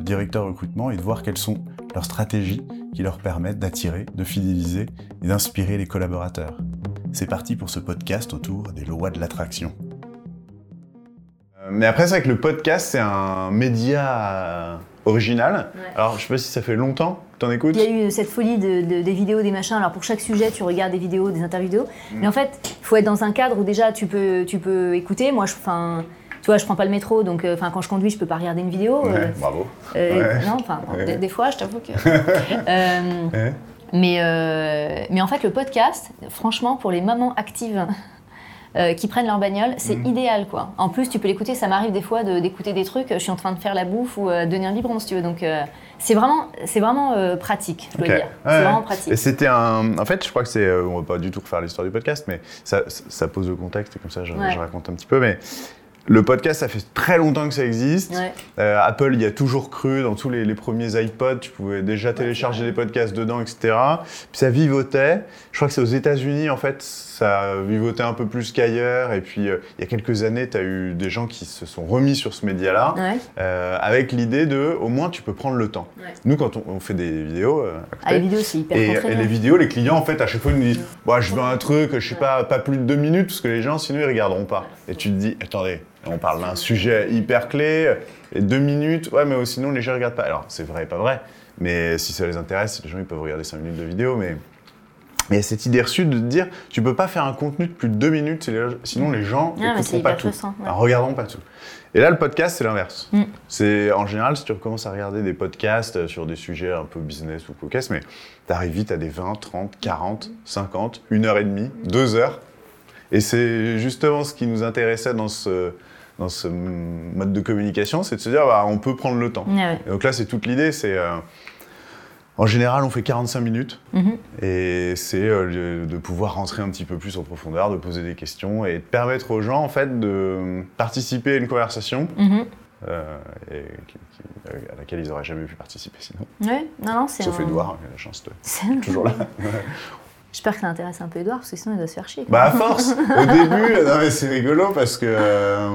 de directeurs recrutement et de voir quelles sont leurs stratégies qui leur permettent d'attirer, de fidéliser et d'inspirer les collaborateurs. C'est parti pour ce podcast autour des lois de l'attraction. Mais après, c'est vrai que le podcast, c'est un média original. Ouais. Alors, je sais pas si ça fait longtemps que t'en écoutes. Il y a eu cette folie de, de- des vidéos, des machins. Alors pour chaque sujet, tu regardes des vidéos, des interviews. Mm. Mais en fait, il faut être dans un cadre où déjà tu peux, tu peux écouter. Moi, je, enfin, tu vois, je prends pas le métro, donc euh, enfin quand je conduis, je peux pas regarder une vidéo. euh, Ouais, bravo. euh, Ouais. Non, enfin bon, des, des fois, je t'avoue que. Euh, Ouais. mais, euh, mais en fait, le podcast, franchement, pour les mamans actives euh, qui prennent leur bagnole, c'est Mm. idéal, quoi. En plus, tu peux l'écouter. Ça m'arrive des fois de- d'écouter des trucs. Je suis en train de faire la bouffe ou euh, de donner un biberon, si tu veux. Donc, euh, c'est vraiment, c'est vraiment euh, pratique, je dois dire. Ouais, c'est ouais. vraiment pratique. Et c'était un. En fait, je crois que c'est. on va pas du tout refaire l'histoire du podcast, mais ça, ça pose le contexte et comme ça, je, Ouais. je raconte un petit peu. Mais le podcast, ça fait très longtemps que ça existe. Ouais. Euh, Apple y a toujours cru. Dans tous les, les premiers iPods, tu pouvais déjà télécharger des podcasts dedans, etc. Puis ça vivotait. Je crois que c'est aux États-Unis, en fait, ça vivotait un peu plus qu'ailleurs. Et puis, euh, il y a quelques années, tu as eu des gens qui se sont remis sur ce média-là. Ouais. euh, avec l'idée de, au moins, tu peux prendre le temps. Ouais. Nous, quand on, on fait des vidéos, euh, Ah, les vidéos, c'est hyper et, et les vidéos, les clients, en fait, à chaque fois, ils nous disent Bah, Je veux un truc, je sais pas, pas plus de deux minutes, parce que les gens, sinon, ils regarderont pas. Et tu te dis Attendez, on parle d'un sujet hyper clé, et deux minutes, ouais, mais sinon, les gens regardent pas. Alors, c'est vrai et pas vrai, mais si ça les intéresse, les gens, ils peuvent regarder cinq minutes de vidéo, mais. Mais il y a cette idée reçue de te dire Tu peux pas faire un contenu de plus de deux minutes, sinon, les gens Ah, n'écouteront pas hyper tout. ouais. Alors, regarderont pas tout. Et là, le podcast, c'est l'inverse. Mm. C'est en général, si tu recommences à regarder des podcasts euh, sur des sujets un peu business ou cocasse, mais t'arrives vite à des 20, 30, 40, 50, une heure et demie, deux heures. Et c'est justement ce qui nous intéressait dans ce, dans ce mode de communication, c'est de se dire, bah, on peut prendre le temps. Ouais. Et donc là, c'est toute l'idée, c'est... euh, en général, on fait 45 minutes. Mhm. Et c'est euh, de pouvoir rentrer un petit peu plus en profondeur, de poser des questions et de permettre aux gens en fait de participer à une conversation Mhm. euh, et qui- qui- à laquelle ils n'auraient jamais pu participer sinon. Ouais, non, non, c'est. Sauf un- Edouard, a la chance de toujours là. J'espère que ça intéresse un peu Edouard, parce que sinon il doit se faire chier. bah à force, au début, non mais c'est rigolo parce que euh,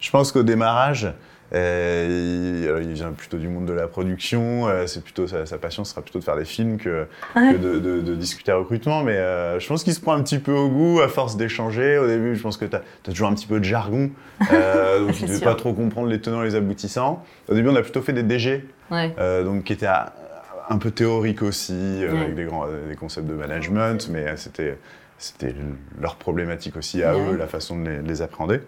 je pense qu'au démarrage, euh, il, alors, il vient plutôt du monde de la production, euh, c'est plutôt sa, sa passion sera plutôt de faire des films que, Ouais. que de, de- de discuter recrutement, mais euh, je pense qu'il se prend un petit peu au goût à force d'échanger. Au début, je pense que tu as, toujours un petit peu de jargon, euh, donc il ne pas trop comprendre les tenants et les aboutissants. Au début, on a plutôt fait des DG, Ouais. euh, donc qui étaient à- un peu théoriques aussi, euh, avec des, grands, des concepts de management, mais euh, c'était c'était leur problématique aussi à eux, la façon de les, de les appréhender.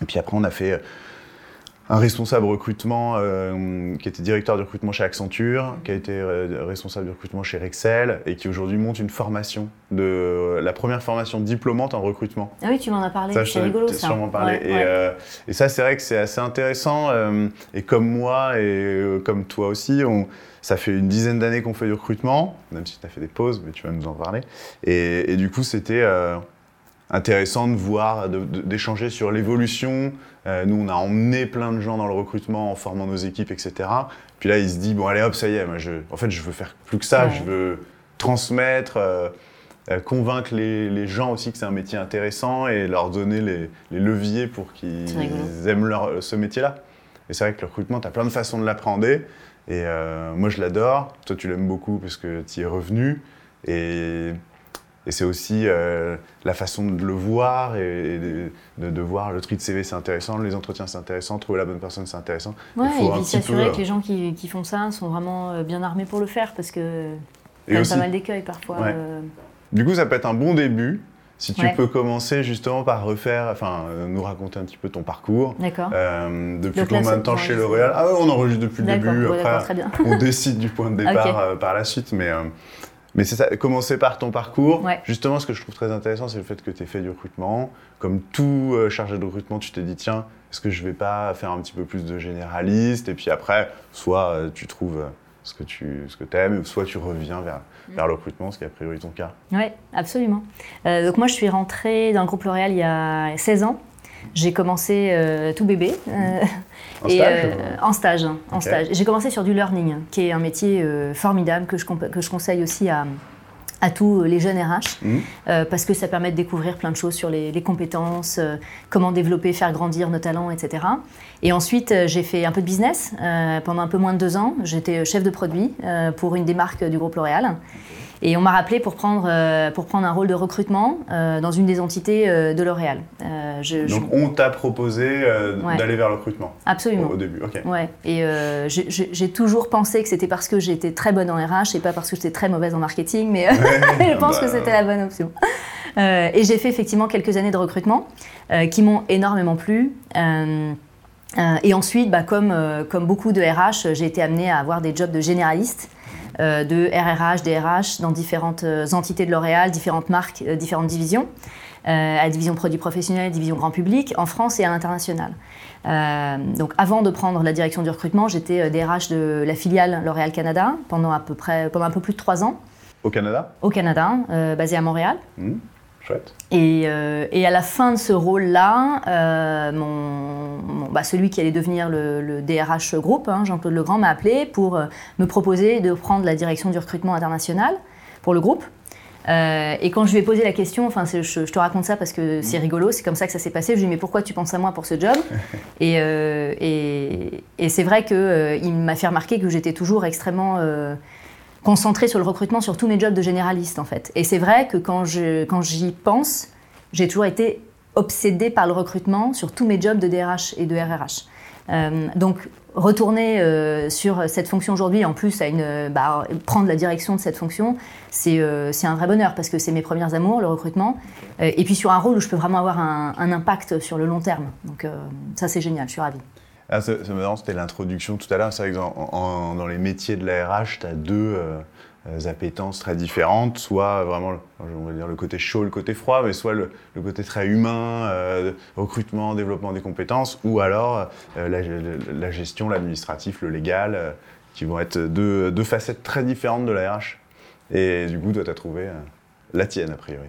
Et puis après, on a fait euh, un responsable recrutement euh, qui était directeur du recrutement chez Accenture, qui a été euh, responsable du recrutement chez Rexel et qui aujourd'hui monte une formation, de, la première formation diplômante en recrutement. Ah oui, tu m'en as parlé, Ça, c'est rigolo ça. sûrement parlé. Ouais, et, ouais. euh, et ça, c'est vrai que c'est assez intéressant. euh, et comme moi et euh, comme toi aussi, on, ça fait une dizaine d'années qu'on fait du recrutement, même si tu as fait des pauses, mais tu vas nous en parler. Et, et du coup, c'était euh, intéressant de voir, d'échanger sur l'évolution. Euh, nous, on a emmené plein de gens dans le recrutement en formant nos équipes, etc. Puis là, il se dit, bon, allez hop, ça y est, moi, je, en fait, je veux faire plus que ça, Ouais. je veux transmettre. euh, euh, convaincre les, les gens aussi que c'est un métier intéressant et leur donner les, les leviers pour qu'ils aiment leur- ce métier-là. Et c'est vrai que le recrutement, tu as plein de façons de l'appréhender. Et euh, moi, je l'adore. Toi, tu l'aimes beaucoup parce que tu y es revenu. Et, et c'est aussi euh, la façon de le voir et, et de, de- de voir le tri de CV, c'est intéressant. Les entretiens, c'est intéressant. Trouver la bonne personne, c'est intéressant. Ouais, il faut et puis s'assurer peu, que les gens qui, qui font ça sont vraiment euh, bien armés pour le faire, parce que y a aussi- pas mal d'écueils parfois. Ouais. euh, Du coup, ça peut être un bon début. Si tu Ouais. peux commencer justement par refaire, enfin, nous raconter un petit peu ton parcours. D'accord. Euh, depuis combien de temps chez L'Oréal? Ah ouais, on enregistre depuis le début. Après, très bien. on décide du point de départ par la suite. Mais, Mais c'est ça, commencer par ton parcours. Ouais. Justement, ce que je trouve très intéressant, c'est le fait que tu aies fait du recrutement. Comme tout euh, chargé de recrutement, tu t'es dit, tiens, est-ce que je vais pas faire un petit peu plus de généraliste? Et puis après, soit euh, tu trouves euh, ce que tu ce que aimes, soit tu reviens vers, vers le recrutement, ce qui est a priori ton cas. Oui, absolument. Euh, donc moi, je suis rentrée dans le groupe L'Oréal il y a 16 ans. J'ai commencé tout bébé. En et, stage euh, En stage. hein, en stage. J'ai commencé sur du learning, qui est un métier euh, formidable que je, que je conseille aussi à, à tous les jeunes RH, euh, parce que ça permet de découvrir plein de choses sur les, les compétences, euh, comment développer, faire grandir nos talents, etc. Et ensuite, euh, j'ai fait un peu de business euh, pendant un peu moins de deux ans. J'étais chef de produit euh, pour une des marques du groupe L'Oréal. Et on m'a rappelé pour prendre, euh, pour prendre un rôle de recrutement euh, dans une des entités euh, de L'Oréal. Je- Donc, on t'a proposé Ouais. d'aller vers le recrutement Absolument. au, au début. Ok. Ouais, et j'ai- toujours pensé que c'était parce que j'étais très bonne en RH et pas parce que j'étais très mauvaise en marketing, mais je pense bah, que c'était la bonne option. Et j'ai fait effectivement quelques années de recrutement qui m'ont énormément plu. Et ensuite, bah, comme, comme beaucoup de RH, j'ai été amenée à avoir des jobs de généraliste, de RRH, DRH dans différentes euh, entités de L'Oréal, différentes marques, euh, différentes divisions, euh, à la division produits professionnels, division grand public, en France et à l'international. Euh, donc avant de prendre la direction du recrutement, j'étais euh, DRH de la filiale L'Oréal Canada pendant à peu près pendant un peu plus de trois ans Au Canada? Au Canada, euh, basé à Montréal. Mhm. Chouette. Et, euh, et à la fin de ce rôle-là, euh, mon, mon- bah, celui qui allait devenir le, le DRH groupe, hein, Jean-Claude Legrand, m'a appelé pour euh, me proposer de prendre la direction du recrutement international pour le groupe. Euh, et quand je lui ai posé la question, enfin, je, je te raconte ça parce que c'est rigolo, c'est comme ça que ça s'est passé. Je lui ai dit, mais pourquoi tu penses à moi pour ce job? Et, euh, et, et c'est vrai qu'il m'a fait remarquer que j'étais toujours extrêmement concentrée sur le recrutement, sur tous mes jobs de généraliste, en fait. Et c'est vrai que quand je- quand j'y pense, j'ai toujours été obsédée par le recrutement sur tous mes jobs de DRH et de RRH. Euh, donc, retourner euh, sur cette fonction aujourd'hui, en plus, à une, bah, prendre la direction de cette fonction, c'est euh, c'est un vrai bonheur parce que c'est mes premières amours, le recrutement. Et puis sur un rôle où je peux vraiment avoir un, un impact sur le long terme. Donc, ça, c'est génial, je suis ravie. Ah, c'était l'introduction tout à l'heure. C'est vrai que dans, les métiers de la RH, tu as deux euh, euh, appétences très différentes. Soit vraiment, on va dire, le côté chaud, le côté froid, mais soit le, côté très humain, euh, recrutement, développement des compétences, ou alors euh, la, gestion, l'administratif, le légal, qui vont être deux, facettes très différentes de la RH. Et du coup, toi, tu as trouvé la tienne, a priori.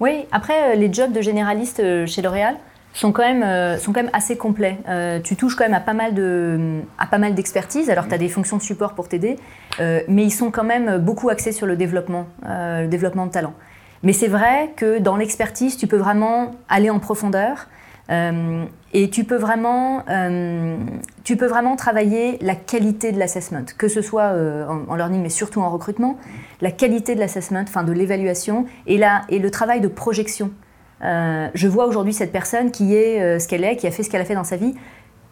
Oui, après, les jobs de généraliste chez L'Oréal sont quand même, euh, sont quand même assez complets. Euh, tu touches quand même à pas mal de, à pas mal d'expertise. Alors, tu as des fonctions de support pour t'aider, euh, mais ils sont quand même beaucoup axés sur le développement, le développement de talent. Mais c'est vrai que dans l'expertise, tu peux vraiment aller en profondeur. et tu peux, vraiment, tu peux vraiment travailler la qualité de l'assessment, que ce soit en, en learning, mais surtout en recrutement, la qualité de l'assessment, enfin de l'évaluation, et, la- et le travail de projection. Euh, je vois aujourd'hui cette personne qui est euh, ce qu'elle est, qui a fait ce qu'elle a fait dans sa vie.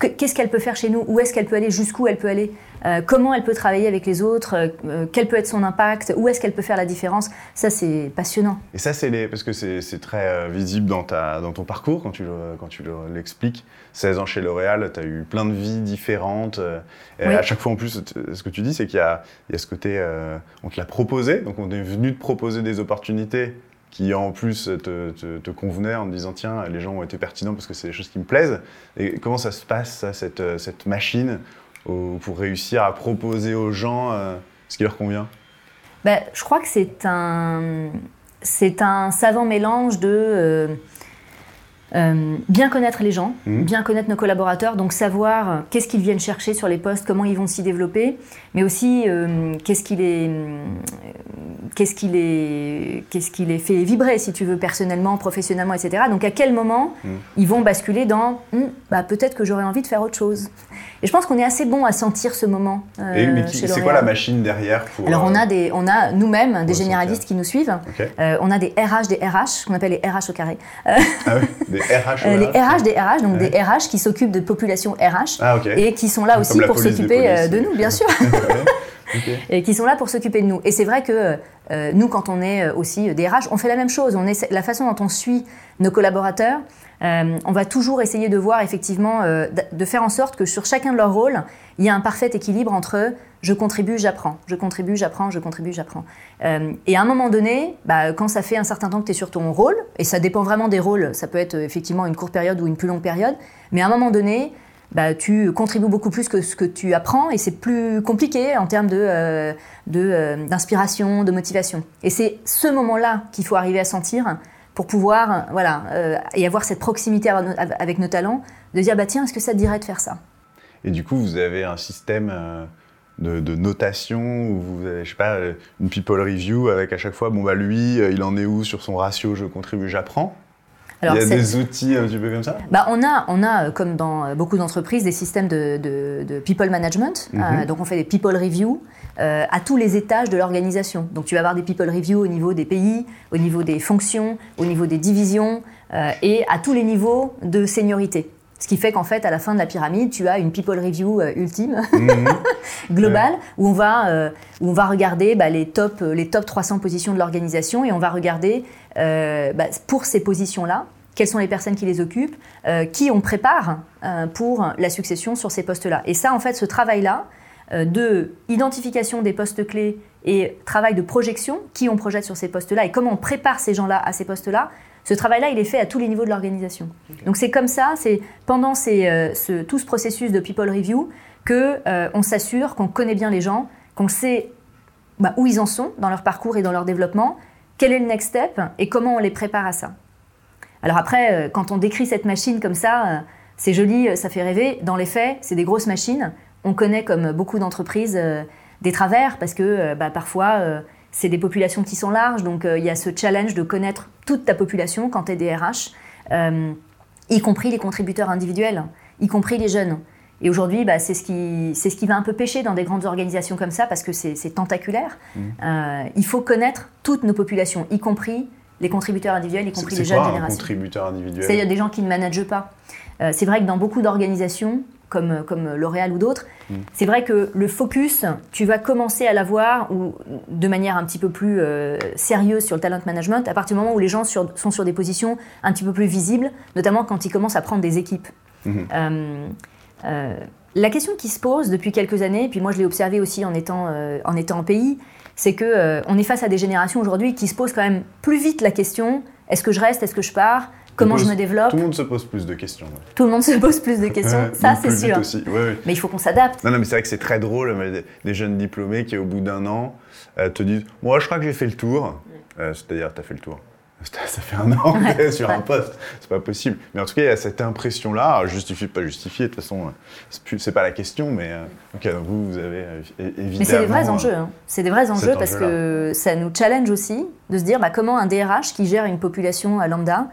Que- Qu'est-ce qu'elle peut faire chez nous? Où est-ce qu'elle peut aller? Jusqu'où elle peut aller? Euh, Comment elle peut travailler avec les autres? Quel peut être son impact? Où est-ce qu'elle peut faire la différence? Ça, c'est passionnant. Et ça, c'est les... parce que c'est très visible dans, ta... dans ton parcours quand tu quand l'expliques. 16 ans chez L'Oréal, tu as eu plein de vies différentes. et Oui. À chaque fois, en plus, ce que tu dis, c'est qu'il y y a ce côté. on te l'a proposé, donc on est venu te proposer des opportunités qui, en plus, te, convenaient en te disant tiens, les gens ont été pertinents parce que c'est des choses qui me plaisent. Et comment ça se passe, euh, cette machine, pour réussir à proposer aux gens euh, ce qui leur convient? Ben, je crois que c'est un, c'est un savant mélange de euh, euh, bien connaître les gens, Mhm. bien connaître nos collaborateurs, donc savoir euh, qu'est-ce qu'ils viennent chercher sur les postes, comment ils vont s'y développer, mais aussi euh, qu'est-ce qui les, qu'est-ce qui les, qu'est-ce qui les fait vibrer, si tu veux, personnellement, professionnellement, etc. Donc à quel moment Mhm. ils vont basculer dans, Hum, bah, peut-être que j'aurais envie de faire autre chose. Et je pense qu'on est assez bon à sentir ce moment. euh, Et, mais chez c'est quoi la machine derrière pour, Alors on euh, a des, on a nous-mêmes des généralistes qui nous suivent. Euh, on a des RH des RH, qu'on appelle les RH au carré. Ah oui, des RH. Euh, les. RH des RH, donc Ouais. des RH qui s'occupent de population RH Ah ok. et qui sont là aussi pour s'occuper euh, de nous, bien sûr, et qui sont là pour s'occuper de nous. Et c'est vrai que euh, nous, quand on est euh, aussi des RH, on fait la même chose. On est la façon dont on suit nos collaborateurs. On va toujours essayer de voir effectivement, de faire en sorte que sur chacun de leurs rôles, il y a un parfait équilibre entre je contribue, j'apprends, je contribue, j'apprends, je contribue, j'apprends. et à un moment donné, bah, quand ça fait un certain temps que tu es sur ton rôle, et ça dépend vraiment des rôles, ça peut être effectivement une courte période ou une plus longue période, mais à un moment donné, bah, tu contribues beaucoup plus que ce que tu apprends et c'est plus compliqué en termes euh, euh, d'inspiration, de, de, motivation. Et c'est ce moment-là qu'il faut arriver à sentir pour pouvoir, voilà, euh, avoir cette proximité avec nos talents, de dire, bah tiens, est-ce que ça te dirait de faire ça? Et du coup, vous avez un système de, notation où vous avez, je sais pas, une people review avec à chaque fois, bon bah lui, il en est où sur son ratio je contribue, j'apprends? Il y a des outils un petit peu comme ça? Bah, on, a, on a, euh, comme dans euh, beaucoup d'entreprises, des systèmes de, people management. Mhm. Euh, donc on fait des people reviews à tous les étages de l'organisation. Donc tu vas avoir des people reviews au niveau des pays, au niveau des fonctions, au niveau des divisions et à tous les niveaux de seniorité. Ce qui fait qu'en fait, à la fin de la pyramide, tu as une people review ultime, mhm. globale, où, on va, où on va regarder bah, les, top, les top 300 positions de l'organisation et on va regarder euh, bah, pour ces positions-là, quelles sont les personnes qui les occupent, euh, qui on prépare euh, pour la succession sur ces postes-là. Et ça, en fait, ce travail-là de identification des postes clés et travail de projection, qui on projette sur ces postes-là et comment on prépare ces gens-là à ces postes-là, ce travail-là, il est fait à tous les niveaux de l'organisation. Donc c'est comme ça, c'est pendant ce, tout ce processus de people review que on s'assure qu'on connaît bien les gens, qu'on sait bah, où ils en sont dans leur parcours et dans leur développement, quel est le next step et comment on les prépare à ça. Alors après, euh, quand on décrit cette machine comme ça, euh, c'est joli, euh, ça fait rêver. Dans les faits, c'est des grosses machines. On connaît, comme beaucoup d'entreprises, des travers parce que bah, parfois, c'est des populations qui sont larges. Donc il y a ce challenge de connaître toute ta population quand tu es DRH, y compris les contributeurs individuels, y compris les jeunes. Et aujourd'hui, bah, c'est ce, qui, ce qui va un peu pêcher dans des grandes organisations comme ça, parce que c'est tentaculaire. Mmh. Euh, il faut connaître toutes nos populations, y compris les contributeurs individuels, y compris les jeunes quoi, générations. contributeur individuel? C'est-à-dire des gens qui ne managent pas. Euh, c'est vrai que dans beaucoup d'organisations, comme, comme L'Oréal ou d'autres, mmh. c'est vrai que le focus, tu vas commencer à l'avoir ou de manière un petit peu plus euh, sérieuse sur le talent management à partir du moment où les gens sont sur des positions un petit peu plus visibles, notamment quand ils commencent à prendre des équipes. Mmh. Euh, la question qui se pose depuis quelques années, puis moi je l'ai observé aussi en étant, euh, en étant en pays, c'est qu'on euh, on est face à des générations aujourd'hui qui se posent quand même plus vite la question est-ce que je reste, est-ce que je pars? Comment je me développe Tout le monde se pose plus de questions. Tout le monde se pose plus de questions, ça c'est sûr. Mais il faut qu'on s'adapte. Non, non, mais c'est vrai que c'est très drôle, les jeunes diplômés qui au bout d'un an te disent Moi je crois que j'ai fait le tour. C'est-à-dire, tu as fait le tour. Ça fait un an sur un poste, c'est pas possible. Mais en tout cas, il y a cette impression-là, justifie pas justifié, de toute façon, c'est pas la question, mais euh, donc vous, vous avez évidemment. Mais c'est des vrais enjeux, hein. c'est des vrais enjeux parce que ça nous challenge aussi de se dire bah, comment un DRH qui gère une population à lambda,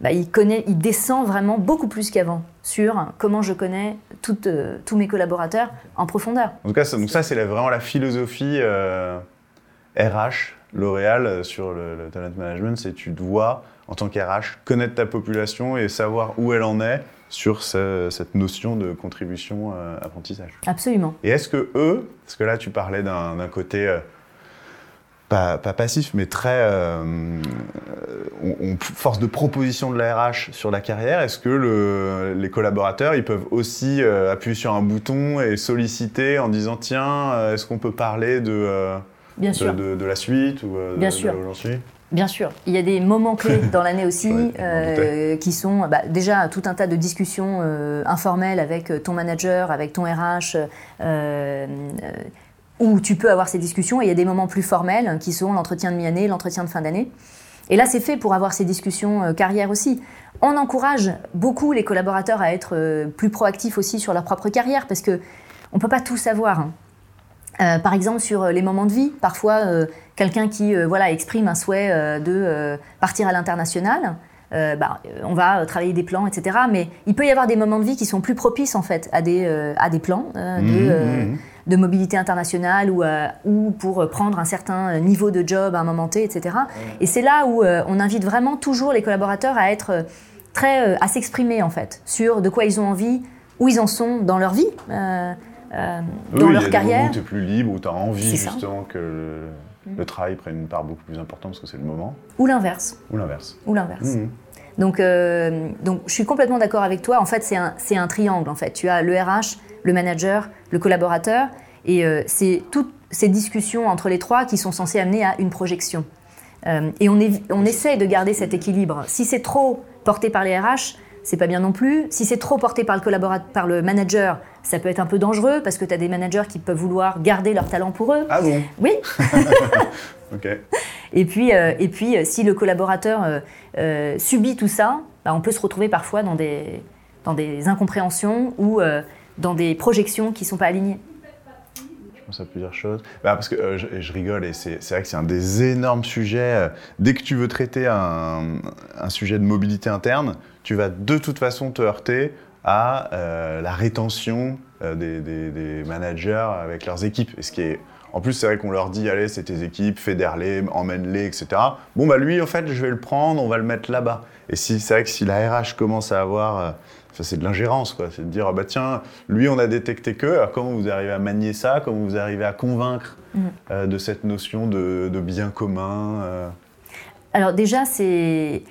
bah, il, connaît, il descend vraiment beaucoup plus qu'avant sur comment je connais euh, tous mes collaborateurs en profondeur. En tout cas, ça, donc ça, c'est vraiment la philosophie euh, RH L'Oréal euh, sur le, talent management, c'est tu dois, en tant qu'RH, connaître ta population et savoir où elle en est sur cette notion de contribution euh, apprentissage. Absolument. Et est-ce que eux, parce que là tu parlais d'un côté euh, pas, passif, mais très force de proposition de la RH sur la carrière, est-ce que les collaborateurs, ils peuvent aussi appuyer sur un bouton et solliciter en disant tiens, est-ce qu'on peut parler de Bien sûr. De, la suite ou euh, Bien sûr. Bien sûr, il y a des moments clés dans l'année aussi euh, qui sont bah, déjà tout un tas de discussions euh, informelles avec ton manager, avec ton RH, où tu peux avoir ces discussions. Et il y a des moments plus formels qui sont l'entretien de mi-année, l'entretien de fin d'année. Et là, c'est fait pour avoir ces discussions carrière aussi. On encourage beaucoup les collaborateurs à être plus proactifs aussi sur leur propre carrière parce que on peut pas tout savoir. Hein. Euh, par exemple, sur euh, les moments de vie, parfois euh, quelqu'un qui voilà, exprime un souhait de partir à l'international, bah, on va travailler des plans, etc. Mais il peut y avoir des moments de vie qui sont plus propices en fait à des, à des plans de, mmh, mmh, mmh. De, mobilité internationale ou, ou pour prendre un certain niveau de job à un moment T, etc. Et c'est là où on invite vraiment toujours les collaborateurs à être très, à s'exprimer en fait sur de quoi ils ont envie, où ils en sont dans leur vie euh, dans leur carrière. Où tu es plus libre, où tu as envie justement que le, travail prenne une part beaucoup plus importante parce que c'est le moment. Ou l'inverse. Ou l'inverse. Ou l'inverse. Mmh. Donc, euh, donc je suis complètement d'accord avec toi. En fait, c'est un, un, triangle. En fait, tu as le RH, le manager, le collaborateur, et euh, c'est toutes ces discussions entre les trois qui sont censées amener à une projection. Euh, et on, est, on essaie de garder cet équilibre. Si c'est trop porté par les RH, c'est pas bien non plus. Si c'est trop porté par le collaborateur, par le manager, ça peut être un peu dangereux parce que tu as des managers qui peuvent vouloir garder leur talent pour eux. Ah bon? Oui. ok. Et puis, euh, et puis si le collaborateur subit tout ça, bah, on peut se retrouver parfois dans des, dans des incompréhensions ou dans des projections qui ne sont pas alignées. Je pense à plusieurs choses. Bah, parce que je, rigole et c'est vrai que c'est un des énormes sujets. Dès que tu veux traiter un, sujet de mobilité interne, tu vas de toute façon te heurter à la rétention des, managers avec leurs équipes. Et ce qui est en plus, c'est vrai qu'on leur dit, allez, c'est tes équipes, fédère-les, emmène-les, etc. Bon, bah lui, en fait, je vais le prendre, on va le mettre là-bas. Et si, c'est vrai que si la RH commence à avoir, c'est de l'ingérence, quoi. C'est de dire, ah bah tiens, lui, on a détecté que, alors comment vous arrivez à manier ça, comment vous arrivez à convaincre mm. euh, de cette notion de, bien commun euh? Alors déjà, c'est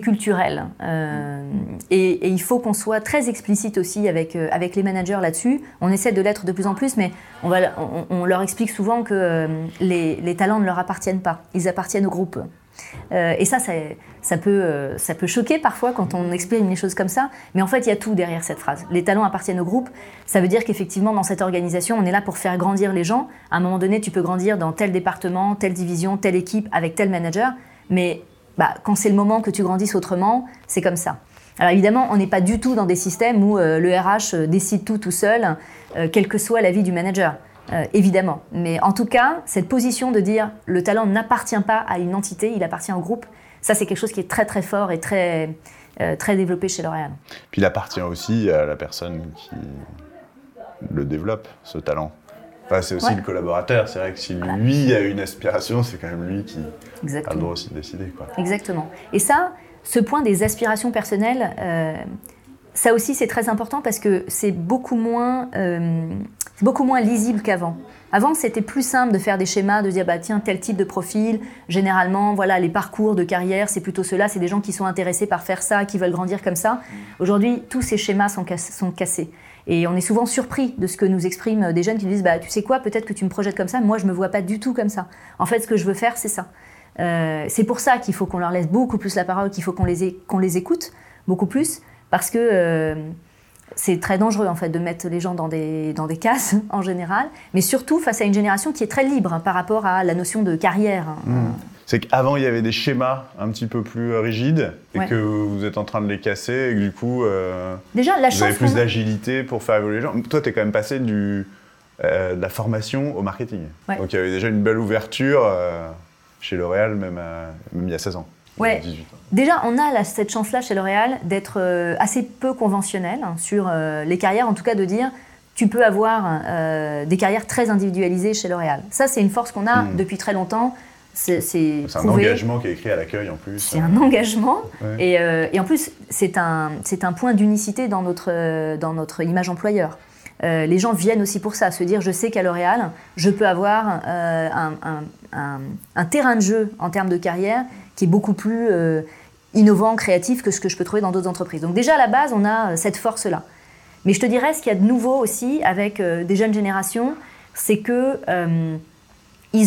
culturel. Euh, et, il faut qu'on soit très explicite aussi avec, avec les managers là-dessus. On essaie de l'être de plus en plus, mais on, va, on, leur explique souvent que les, les, talents ne leur appartiennent pas, ils appartiennent au groupe. Et ça, ça, peut, ça peut choquer parfois quand on exprime les choses comme ça, mais en fait, il y a tout derrière cette phrase. Les talents appartiennent au groupe, ça veut dire qu'effectivement, dans cette organisation, on est là pour faire grandir les gens. À un moment donné, tu peux grandir dans tel département, telle division, telle équipe, avec tel manager, mais bah, quand c'est le moment que tu grandisses autrement, c'est comme ça. Alors évidemment, on n'est pas du tout dans des systèmes où euh, le RH euh, décide tout tout seul, euh, quelle que soit l'avis du manager. Évidemment. Mais en tout cas, cette position de dire le talent n'appartient pas à une entité, il appartient au groupe, ça c'est quelque chose qui est très très fort et très, très développé chez L'Oréal. Puis il appartient aussi à la personne qui le développe, ce talent c'est aussi le collaborateur. C'est vrai que si lui a une aspiration, c'est quand même lui qui a le droit aussi de décider. Quoi. Exactement. Et ça, ce point des aspirations personnelles, euh, ça aussi c'est très important parce que c'est beaucoup moins, euh, beaucoup moins lisible qu'avant. Avant, c'était plus simple de faire des schémas, de dire bah tiens tel type de profil. Généralement, voilà les parcours de carrière, c'est plutôt cela. C'est des gens qui sont intéressés par faire ça, qui veulent grandir comme ça. Aujourd'hui, tous ces schémas sont, sont cassés. Et on est souvent surpris de ce que nous expriment des jeunes qui nous disent bah, Tu sais quoi, peut-être que tu me projettes comme ça, moi je ne me vois pas du tout comme ça. En fait, ce que je veux faire, c'est ça. Euh, c'est pour ça qu'il faut qu'on leur laisse beaucoup plus la parole, qu'il faut qu'on les, les écoute beaucoup plus, parce que euh, c'est très dangereux en fait de mettre les gens dans des, dans des cases en général, mais surtout face à une génération qui est très libre par rapport à la notion de carrière. Hein. Mmh c'est qu'avant il y avait des schémas un petit peu plus euh, rigides et que vous êtes en train de les casser et que du coup euh, Déjà, la vous avez plus d'agilité pour faire évoluer les gens. Toi, tu es quand même passé du, euh, de la formation au marketing. Donc il y avait déjà une belle ouverture chez L'Oréal, même, même, il y a 16 ans. Ouais. Déjà, on a cette chance-là chez L'Oréal d'être assez peu conventionnel hein, sur les carrières, en tout cas de dire tu peux avoir des carrières très individualisées chez L'Oréal. Ça, c'est une force qu'on a hmm. depuis très longtemps. C'est un engagement qui est écrit à l'accueil en plus. C'est un engagement. Et, euh, et, en plus, c'est un, un point d'unicité dans notre, dans notre image employeur. Euh, les gens viennent aussi pour ça, se dire je sais qu'à L'Oréal, je peux avoir euh, un, un, un, terrain de jeu en termes de carrière qui est beaucoup plus innovant, créatif que ce que je peux trouver dans d'autres entreprises. Donc déjà à la base, on a cette force-là. Mais je te dirais, ce qu'il y a de nouveau aussi avec des jeunes générations, c'est que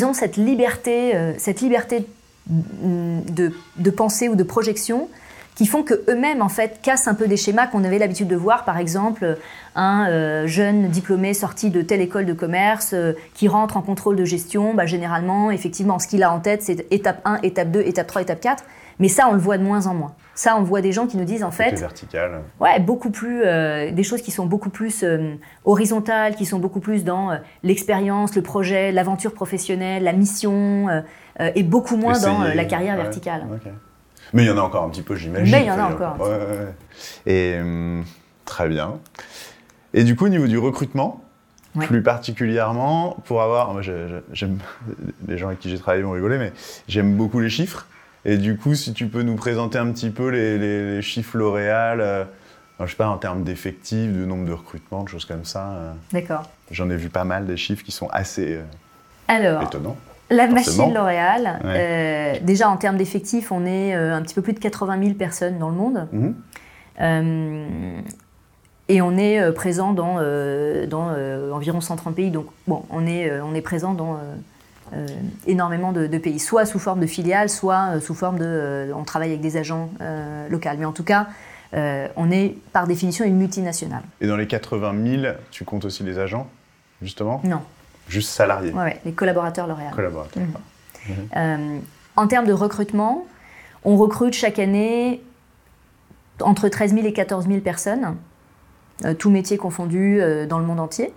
ont cette liberté, euh, cette liberté de, de, pensée ou de projection qui font que eux-mêmes en fait cassent un peu des schémas qu'on avait l'habitude de voir par exemple un euh, jeune diplômé sorti de telle école de commerce euh, qui rentre en contrôle de gestion bah, généralement effectivement ce qu'il a en tête c'est étape 1 étape 2 étape 3 étape 4 mais ça on le voit de moins en moins ça, on voit des gens qui nous disent en fait. vertical. Ouais, beaucoup plus. Euh, des choses qui sont beaucoup plus euh, horizontales, qui sont beaucoup plus dans l'expérience, le projet, l'aventure professionnelle, la mission, et beaucoup moins dans la carrière verticale. Mais il y en a encore un petit peu, j'imagine. Mais il y en a encore. et très bien. Et du coup, au niveau du recrutement, plus particulièrement, pour avoir. Moi, j'aime. Les gens avec qui j'ai travaillé vont rigoler, mais j'aime beaucoup les chiffres. Et du coup, si tu peux nous présenter un petit peu les, chiffres L'Oréal, euh, je sais pas, en termes d'effectifs, de nombre de recrutements, de choses comme ça. Euh. D'accord. J'en ai vu pas mal des chiffres qui sont assez euh, étonnants. La Forcément. machine L'Oréal, Ouais. euh, déjà en termes d'effectifs, on est euh, un petit peu plus de 80 000 personnes dans le monde. Mhm. Euh, et on est présent dans, euh, dans environ 130 pays. Donc, bon, on est, on est présent dans énormément de, de pays, soit sous forme de filiales, soit sous forme de. on travaille avec des agents locaux. Mais en tout cas, on est par définition une multinationale. Et dans les 80 000, tu comptes aussi les agents, justement? Non, Juste salariés, ouais, les collaborateurs L'Oréal. collaborateurs. Mhm. Euh, en termes de recrutement, on recrute chaque année entre 13 000 et 14 000 personnes, euh, tous métiers confondus euh, dans le monde entier.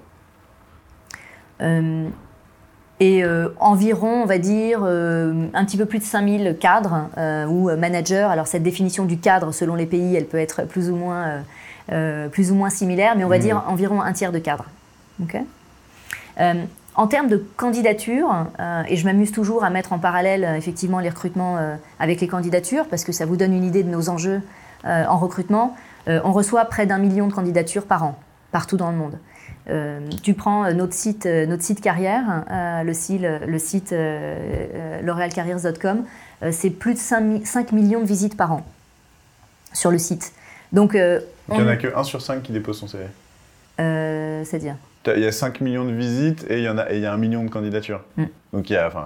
Et environ, on va dire, un petit peu plus de 5 000 cadres ou managers. Alors cette définition du cadre, selon les pays, elle peut être plus ou moins, plus ou moins similaire, mais on va Mhm. dire environ un tiers de cadres. Ok? Euh, en termes de candidature, euh, et je m'amuse toujours à mettre en parallèle euh, effectivement les recrutements euh, avec les candidatures, parce que ça vous donne une idée de nos enjeux en recrutement, on reçoit près d'un million de candidatures par an, partout dans le monde. Tu prends notre site, notre site carrière, le site, le site l'orealcarriers.com, euh, c'est plus de 5, mi- 5 millions de visites par an sur le site. Donc, il n'y en a que 1 sur 5 qui dépose son CV. c'est-à-dire Il y a 5 millions de visites et il y, en a, et il y a un million de candidatures. Mm. Donc il y a. Enfin,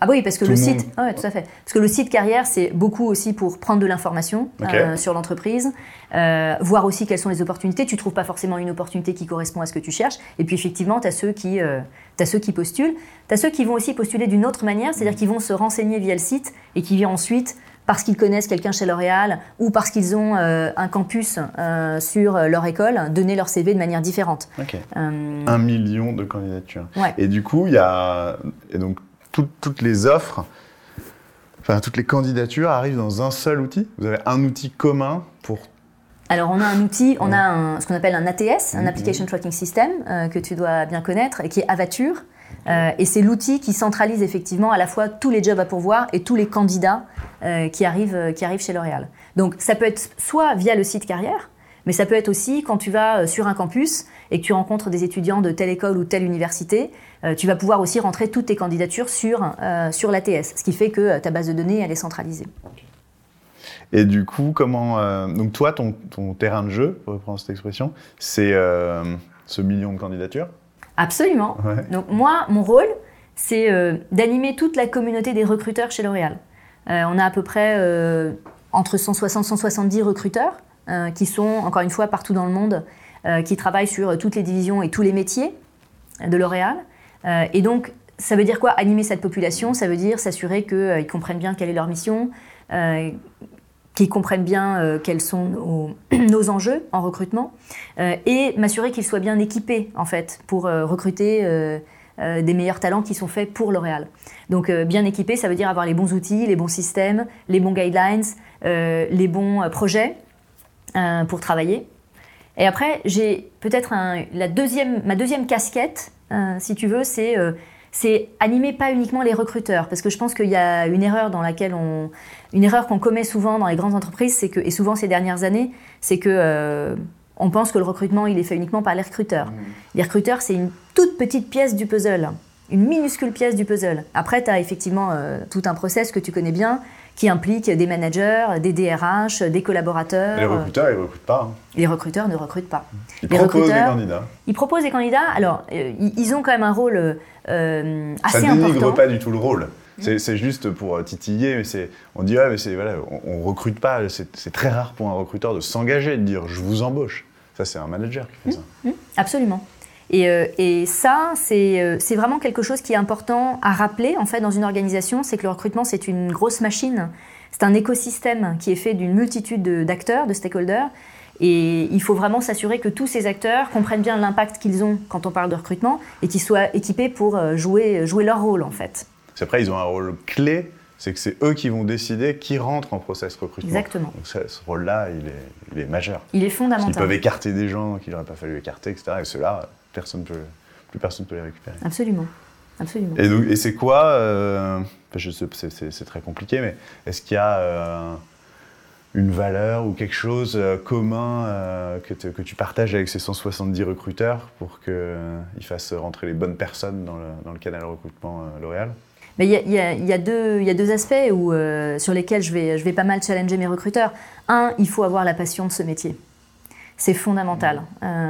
Ah oui, parce que le site, monde. Ah ouais, tout à fait. Parce que le site carrière, c'est beaucoup aussi pour prendre de l'information euh, sur l'entreprise, euh, voir aussi quelles sont les opportunités. Tu trouves pas forcément une opportunité qui correspond à ce que tu cherches. Et puis effectivement, tu as ceux qui, euh, ceux qui postulent. Tu as ceux qui vont aussi postuler d'une autre manière, c'est-à-dire qu'ils vont se renseigner via le site et qui viennent ensuite parce qu'ils connaissent quelqu'un chez L'Oréal ou parce qu'ils ont euh, un campus euh, sur leur école, donner leur CV de manière différente. Euh, Un million de candidatures. Ouais. Et du coup, il y a. Et donc, tout- toutes les offres, enfin, toutes les candidatures arrivent dans un seul outil? Vous avez un outil commun pour. Alors, on a un outil, on a un- ce qu'on appelle un ATS, un Mhm. Application Tracking System, euh, que tu dois bien connaître, et qui est Avature. Euh, et c'est l'outil qui centralise effectivement à la fois tous les jobs à pourvoir et tous les candidats euh, qui, arrivent, euh, qui arrivent chez L'Oréal. Donc, ça peut être soit via le site carrière, mais ça peut être aussi quand tu vas sur un campus et que tu rencontres des étudiants de telle école ou telle université, tu vas pouvoir aussi rentrer toutes tes candidatures sur, sur l'ATS, ce qui fait que ta base de données, elle est centralisée. Et du coup, comment. Donc, toi, ton, ton terrain de jeu, pour reprendre cette expression, c'est ce million de candidatures? Absolument. Ouais. Donc moi, mon rôle, c'est euh, d'animer toute la communauté des recruteurs chez L'Oréal. Euh, on a à peu près euh, entre 160 170 recruteurs qui sont, encore une fois, partout dans le monde, qui travaillent sur toutes les divisions et tous les métiers de L'Oréal. Et donc, ça veut dire quoi Animer cette population, ça veut dire s'assurer qu'ils comprennent bien quelle est leur mission, qu'ils comprennent bien euh, quels sont nos, nos enjeux en recrutement, euh, et m'assurer qu'ils soient bien équipés, en fait, pour euh, recruter des meilleurs talents qui sont faits pour L'Oréal. Donc, bien équipés, ça veut dire avoir les bons outils, les bons systèmes, les bons guidelines, les bons projets pour travailler. Et après, j'ai peut-être la deuxième, ma deuxième casquette, si tu veux, c'est c'est animer pas uniquement les recruteurs, parce que je pense qu'il y a une erreur dans laquelle on, une erreur qu'on commet souvent dans les grandes entreprises, c'est que et souvent ces dernières années, c'est que euh, on pense que le recrutement il est fait uniquement par les recruteurs. Les recruteurs, c'est une toute petite pièce du puzzle, une minuscule pièce du puzzle. Après, tu as effectivement euh, tout un process que tu connais bien, qui implique des managers, des DRH, des collaborateurs. Les recruteurs, ils recrutent pas. hein. Les recruteurs ne recrutent pas. Ils Les proposent des candidats. Ils proposent des candidats. Alors, euh, ils ont quand même un rôle euh, Ça assez dénigre important. pas du tout le rôle. C'est c'est juste pour euh, titiller, mais on dit, ouais, mais c'est, voilà, on, on recrute pas. C'est très rare pour un recruteur de s'engager, de dire, je vous embauche. Ça, c'est un manager qui fait ça. Mmh, absolument. Et, euh, et ça, c'est euh, c'est vraiment quelque chose qui est important à rappeler en fait dans une organisation, c'est que le recrutement c'est une grosse machine, c'est un écosystème qui est fait d'une multitude de- d'acteurs, de stakeholders, et il faut vraiment s'assurer que tous ces acteurs comprennent bien l'impact qu'ils ont quand on parle de recrutement et qu'ils soient équipés pour euh, jouer, jouer leur rôle en fait. C'est Après, ils ont un rôle clé, c'est que c'est eux qui vont décider qui rentre en process recrutement. Exactement. Donc ça, ce rôle-là, il est, il est majeur. Il est fondamental. peuvent écarter des gens qu'il n'aurait pas fallu écarter, etc. Et ceux-là, personne peut, plus personne ne peut les récupérer. Absolument. Absolument. Et, donc, et c'est quoi euh, je sais, c'est, très compliqué, mais est-ce qu'il y a euh, une valeur ou quelque chose euh, commun que, te- que tu partages avec ces 170 recruteurs pour qu'ils fassent rentrer les bonnes personnes dans le, dans le canal recrutement L'Oréal? Il y, a, deux aspects où, sur lesquels je vais, je vais pas mal challenger mes recruteurs. Un, il faut avoir la passion de ce métier. C'est fondamental.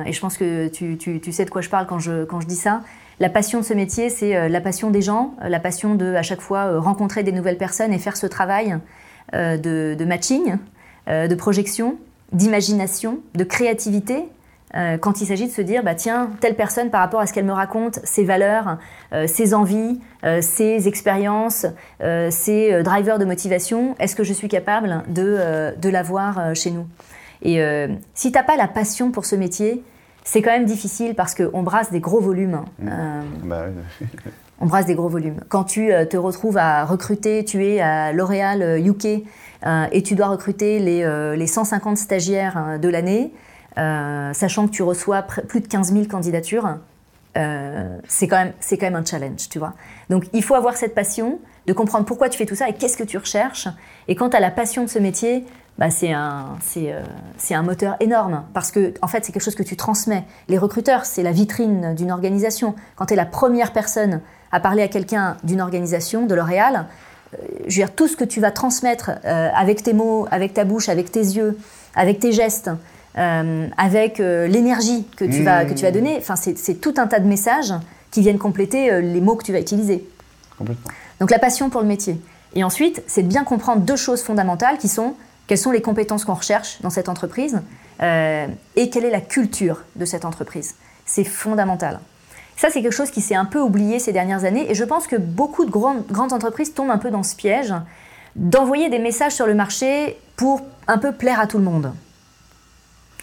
et je pense que tu, tu, sais de quoi je parle quand je, quand je dis ça. La passion de ce métier, c'est la passion des gens, la passion de, à chaque fois, rencontrer des nouvelles personnes et faire ce travail de, de matching, de projection, d'imagination, de créativité, euh, quand il s'agit de se dire, bah, tiens, telle personne par rapport à ce qu'elle me raconte, ses valeurs, euh, ses envies, euh, ses expériences, ses drivers de motivation, est-ce que je suis capable de, de l'avoir chez nous? Et si tu n'as pas la passion pour ce métier, c'est quand même difficile parce qu'on brasse des gros volumes. Mmh. Bah on brasse des gros volumes. Quand tu te retrouves à recruter, tu es à L'Oréal UK et tu dois recruter les, les 150 stagiaires de l'année, euh, sachant que tu reçois plus de 15 000 candidatures, euh, c'est quand, même, quand même un challenge, tu vois. Donc il faut avoir cette passion, de comprendre pourquoi tu fais tout ça et qu'est-ce que tu recherches. Et quand tu as la passion de ce métier, bah c'est un, euh, un moteur énorme parce que en fait c'est quelque chose que tu transmets. Les recruteurs, c'est la vitrine d'une organisation. Quand tu es la première personne à parler à quelqu'un d'une organisation, de L'Oréal, je veux dire, tout ce que tu vas transmettre avec tes mots, avec ta bouche, avec tes yeux, avec tes gestes, euh, avec euh, l'énergie que, tu vas, que tu vas mmh. donner. Enfin, c'est tout un tas de messages qui viennent compléter euh, les mots que tu vas utiliser. Donc la passion pour le métier. Et ensuite, c'est de bien comprendre deux choses fondamentales qui sont quelles sont les compétences qu'on recherche dans cette entreprise et quelle est la culture de cette entreprise. C'est fondamental. Ça, c'est quelque chose qui s'est un peu oublié ces dernières années et je pense que beaucoup de grandes, grandes entreprises tombent un peu dans ce piège d'envoyer des messages sur le marché pour un peu plaire à tout le monde.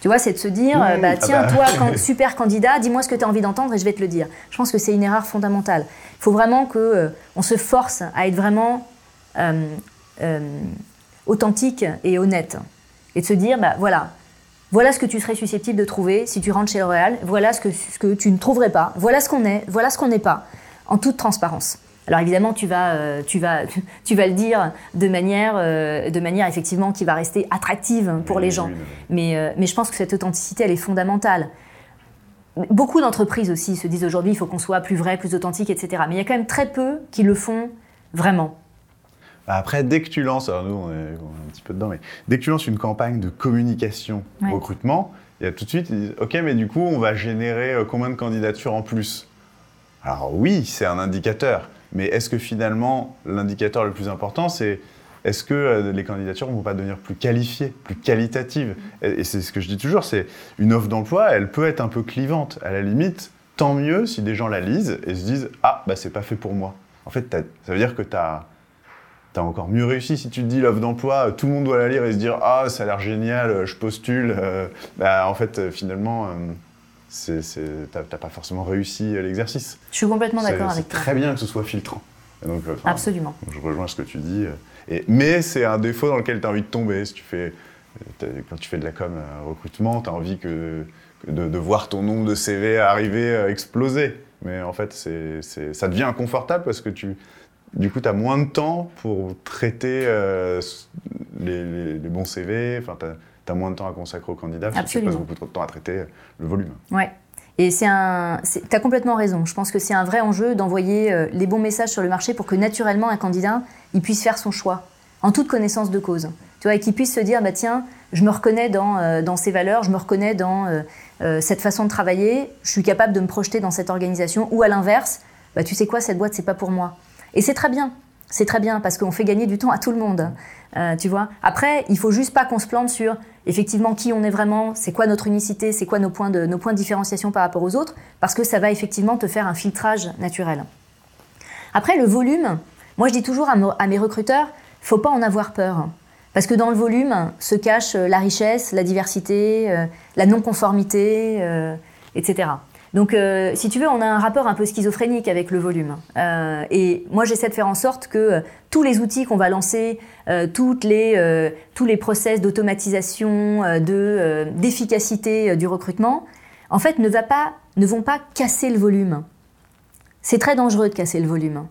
Tu vois, c'est de se dire, bah, ah tiens, bah. toi, super candidat, dis-moi ce que tu as envie d'entendre et je vais te le dire. Je pense que c'est une erreur fondamentale. Il faut vraiment qu'on euh, on se force à être vraiment euh, euh, authentique et honnête. Et de se dire, bah, voilà, voilà ce que tu serais susceptible de trouver si tu rentres chez L'Oréal, voilà ce que, ce que tu ne trouverais pas, voilà ce qu'on est, voilà ce qu'on n'est pas, en toute transparence. Alors évidemment, tu vas, euh, tu vas, tu vas le dire de manière, euh, de manière effectivement qui va rester attractive pour les gens. Mais, euh, mais je pense que cette authenticité, elle est fondamentale. Beaucoup d'entreprises aussi se disent aujourd'hui, il faut qu'on soit plus vrai, plus authentique, etc. Mais il y a quand même très peu qui le font vraiment. Bah, après, dès que tu lances, alors nous on est, un petit peu dedans, mais dès que tu lances une campagne de communication, recrutement, il y a tout de suite, ils disent, ok, mais du coup, on va générer combien de candidatures en plus? Alors oui, c'est un indicateur, mais est-ce que finalement, l'indicateur le plus important, c'est est-ce que euh, les candidatures ne vont pas devenir plus qualifiées, plus qualitatives? Et, c'est ce que je dis toujours, c'est une offre d'emploi, elle peut être un peu clivante. À la limite, tant mieux si des gens la lisent et se disent Ah, bah c'est pas fait pour moi. En fait, ça veut dire que tu as, as, encore mieux réussi si tu te dis l'offre d'emploi, tout le monde doit la lire et se dire Ah, ça a l'air génial, je postule. Euh, bah, en fait, finalement. Euh, t'as pas forcément réussi l'exercice. Je suis complètement d'accord avec toi. C'est très bien que ce soit filtrant. donc, euh, Absolument. Je rejoins ce que tu dis. Euh, et, mais c'est un défaut dans lequel tu as envie de tomber. Si tu fais, quand tu fais de la com euh, recrutement, tu as envie que, de, voir ton nombre de CV arriver, exploser. Mais en fait, c'est ça devient inconfortable parce que tu, du coup, tu as moins de temps pour traiter les, les, bons CV. Enfin, tu as moins de temps à consacrer aux candidats, parce que tu passes beaucoup trop de temps à traiter le volume. Ouais. Et c'est un, tu as complètement raison. Je pense que c'est un vrai enjeu d'envoyer euh, les bons messages sur le marché pour que naturellement un candidat il puisse faire son choix en toute connaissance de cause. Tu vois, et qu'il puisse se dire bah tiens, je me reconnais dans, euh, dans ces valeurs, je me reconnais dans euh, cette façon de travailler, je suis capable de me projeter dans cette organisation. Ou à l'inverse, bah tu sais quoi, cette boîte c'est pas pour moi. Et c'est très bien. C'est très bien parce qu'on fait gagner du temps à tout le monde. Euh, tu vois. Après, il faut juste pas qu'on se plante sur effectivement qui on est vraiment, c'est quoi notre unicité, c'est quoi nos points, de, différenciation par rapport aux autres, parce que ça va effectivement te faire un filtrage naturel. Après, le volume, moi je dis toujours à, mes recruteurs, faut pas en avoir peur. Parce que dans le volume se cache la richesse, la diversité, euh, la non-conformité, euh, etc. Donc, euh, si tu veux, on a un rapport un peu schizophrénique avec le volume. Euh, et moi, j'essaie de faire en sorte que euh, tous les outils qu'on va lancer, les, tous les process d'automatisation, de, d'efficacité du recrutement, en fait, ne, va pas, ne vont pas casser le volume. C'est très dangereux de casser le volume.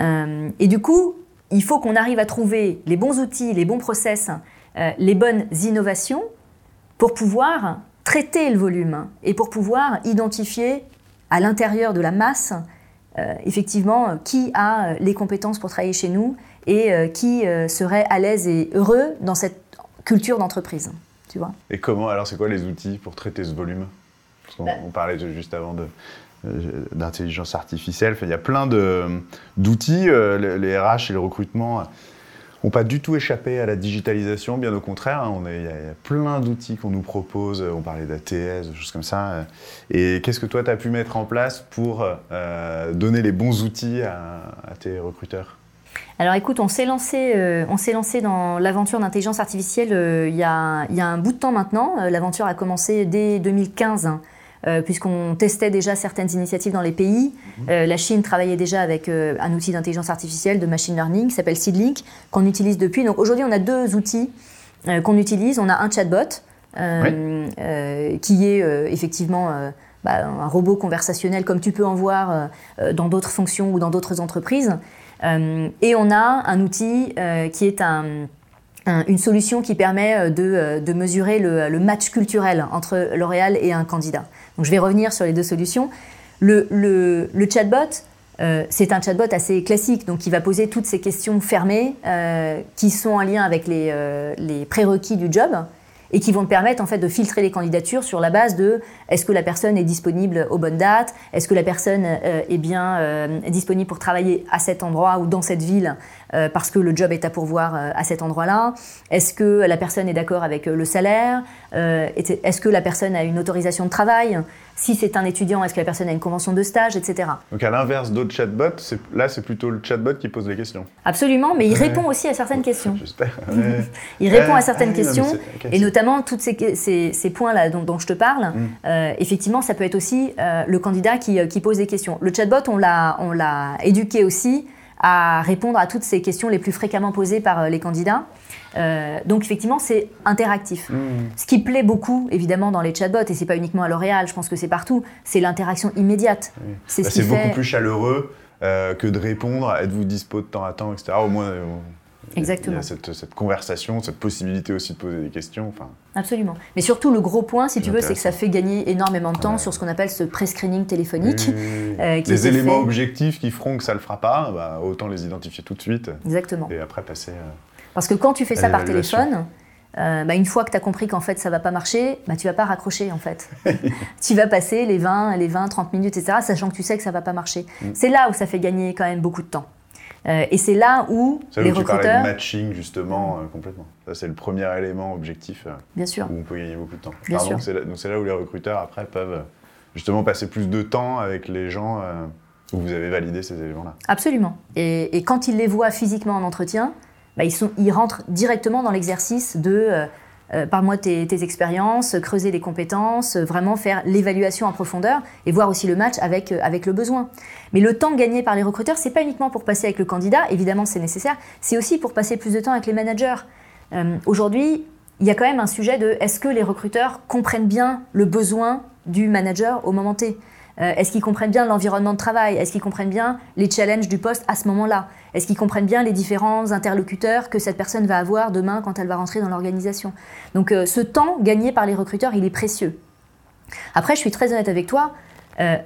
et du coup, il faut qu'on arrive à trouver les bons outils, les bons process, les bonnes innovations pour pouvoir traiter le volume et pour pouvoir identifier à l'intérieur de la masse effectivement qui a les compétences pour travailler chez nous et qui serait à l'aise et heureux dans cette culture d'entreprise. Tu vois et comment, alors c'est quoi les outils pour traiter ce volume? Parce bah. on parlait juste avant de, d'intelligence artificielle. il y a plein d'outils. les RH et le recrutement n'ont pas du tout échappé à la digitalisation, bien au contraire. Hein. il y, a plein d'outils qu'on nous propose. On parlait d'ATS, des choses comme ça. Et qu'est-ce que toi, tu as pu mettre en place pour euh, donner les bons outils à, tes recruteurs? Alors écoute, on s'est lancé, euh, on s'est lancé dans l'aventure d'intelligence artificielle euh, il, y a, un bout de temps maintenant. L'aventure a commencé dès 2015 euh, puisqu'on testait déjà certaines initiatives dans les pays. Mhm. Euh, la Chine travaillait déjà avec euh, un outil d'intelligence artificielle, de machine learning, qui s'appelle Seedlink, qu'on utilise depuis. Donc aujourd'hui, on a deux outils qu'on utilise. On a un chatbot, qui est effectivement bah, un robot conversationnel, comme tu peux en voir dans d'autres fonctions ou dans d'autres entreprises. et on a un outil qui est un une solution qui permet de, de mesurer le, le, match culturel entre L'Oréal et un candidat. Donc je vais revenir sur les deux solutions. Le, chatbot, euh, c'est un chatbot assez classique, donc qui va poser toutes ces questions fermées euh, qui sont en lien avec les, euh, les prérequis du job et qui vont permettre en fait de filtrer les candidatures sur la base de est-ce que la personne est disponible aux bonnes dates, est-ce que la personne est bien disponible pour travailler à cet endroit ou dans cette ville parce que le job est à pourvoir à cet endroit-là, est-ce que la personne est d'accord avec le salaire, est-ce que la personne a une autorisation de travail, si c'est un étudiant, est-ce que la personne a une convention de stage, etc. Donc à l'inverse d'autres chatbots, là c'est plutôt le chatbot qui pose les questions. Absolument, mais il répond aussi à certaines questions. J'espère. il répond à certaines questions, et notamment tous ces, points-là dont, je te parle. Mm. Euh, effectivement, ça peut être aussi euh, le candidat qui, euh, qui, pose des questions. Le chatbot, on l'a éduqué aussi à répondre à toutes ces questions les plus fréquemment posées par les candidats. Euh, donc effectivement, c'est interactif. Hmm. Ce qui plaît beaucoup, évidemment, dans les chatbots, et c'est pas uniquement à L'Oréal, je pense que c'est partout, c'est l'interaction immédiate. C'est bah, beaucoup plus chaleureux euh, que de répondre êtes-vous dispo de temps à temps, etc. Au moins, euh, Exactement. Il y a cette, conversation, cette possibilité aussi de poser des questions. Enfin, Absolument. Mais surtout, le gros point, si tu veux, c'est que ça fait gagner énormément de temps sur ce qu'on appelle ce pré-screening téléphonique. les éléments objectifs qui feront que ça ne le fera pas, bah, autant les identifier tout de suite. Exactement. Et après passer. Parce que quand tu fais ça par téléphone, euh, bah, une fois que tu as compris qu'en fait ça va pas marcher, bah, tu vas pas raccrocher en fait. tu vas passer les 20, les 20, 30 minutes, etc., sachant que tu sais que ça va pas marcher. Mm. C'est là où ça fait gagner quand même beaucoup de temps. Euh, et c'est là où les où recruteurs. Tu de matching justement euh, complètement. Ça c'est le premier élément objectif. Bien sûr. Où on peut gagner beaucoup de temps. Bien sûr. Donc c'est là, où les recruteurs après peuvent justement passer plus de temps avec les gens où vous avez validé ces éléments-là. Absolument. Et, et, quand ils les voient physiquement en entretien, bah, ils, sont, ils, rentrent directement dans l'exercice de euh, euh par-moi tes, expériences, creuser les compétences, vraiment faire l'évaluation en profondeur et voir aussi le match avec, euh, avec le besoin. Mais le temps gagné par les recruteurs, c'est pas uniquement pour passer avec le candidat, évidemment c'est nécessaire, c'est aussi pour passer plus de temps avec les managers. Euh, aujourd'hui, il y a quand même un sujet de est-ce que les recruteurs comprennent bien le besoin du manager au moment T? Euh, est-ce qu'ils comprennent bien l'environnement de travail? Est-ce qu'ils comprennent bien les challenges du poste à ce moment-là? Est-ce qu'ils comprennent bien les différents interlocuteurs que cette personne va avoir demain quand elle va rentrer dans l'organisation? Donc euh, ce temps gagné par les recruteurs, il est précieux. Après, je suis très honnête avec toi. Euh,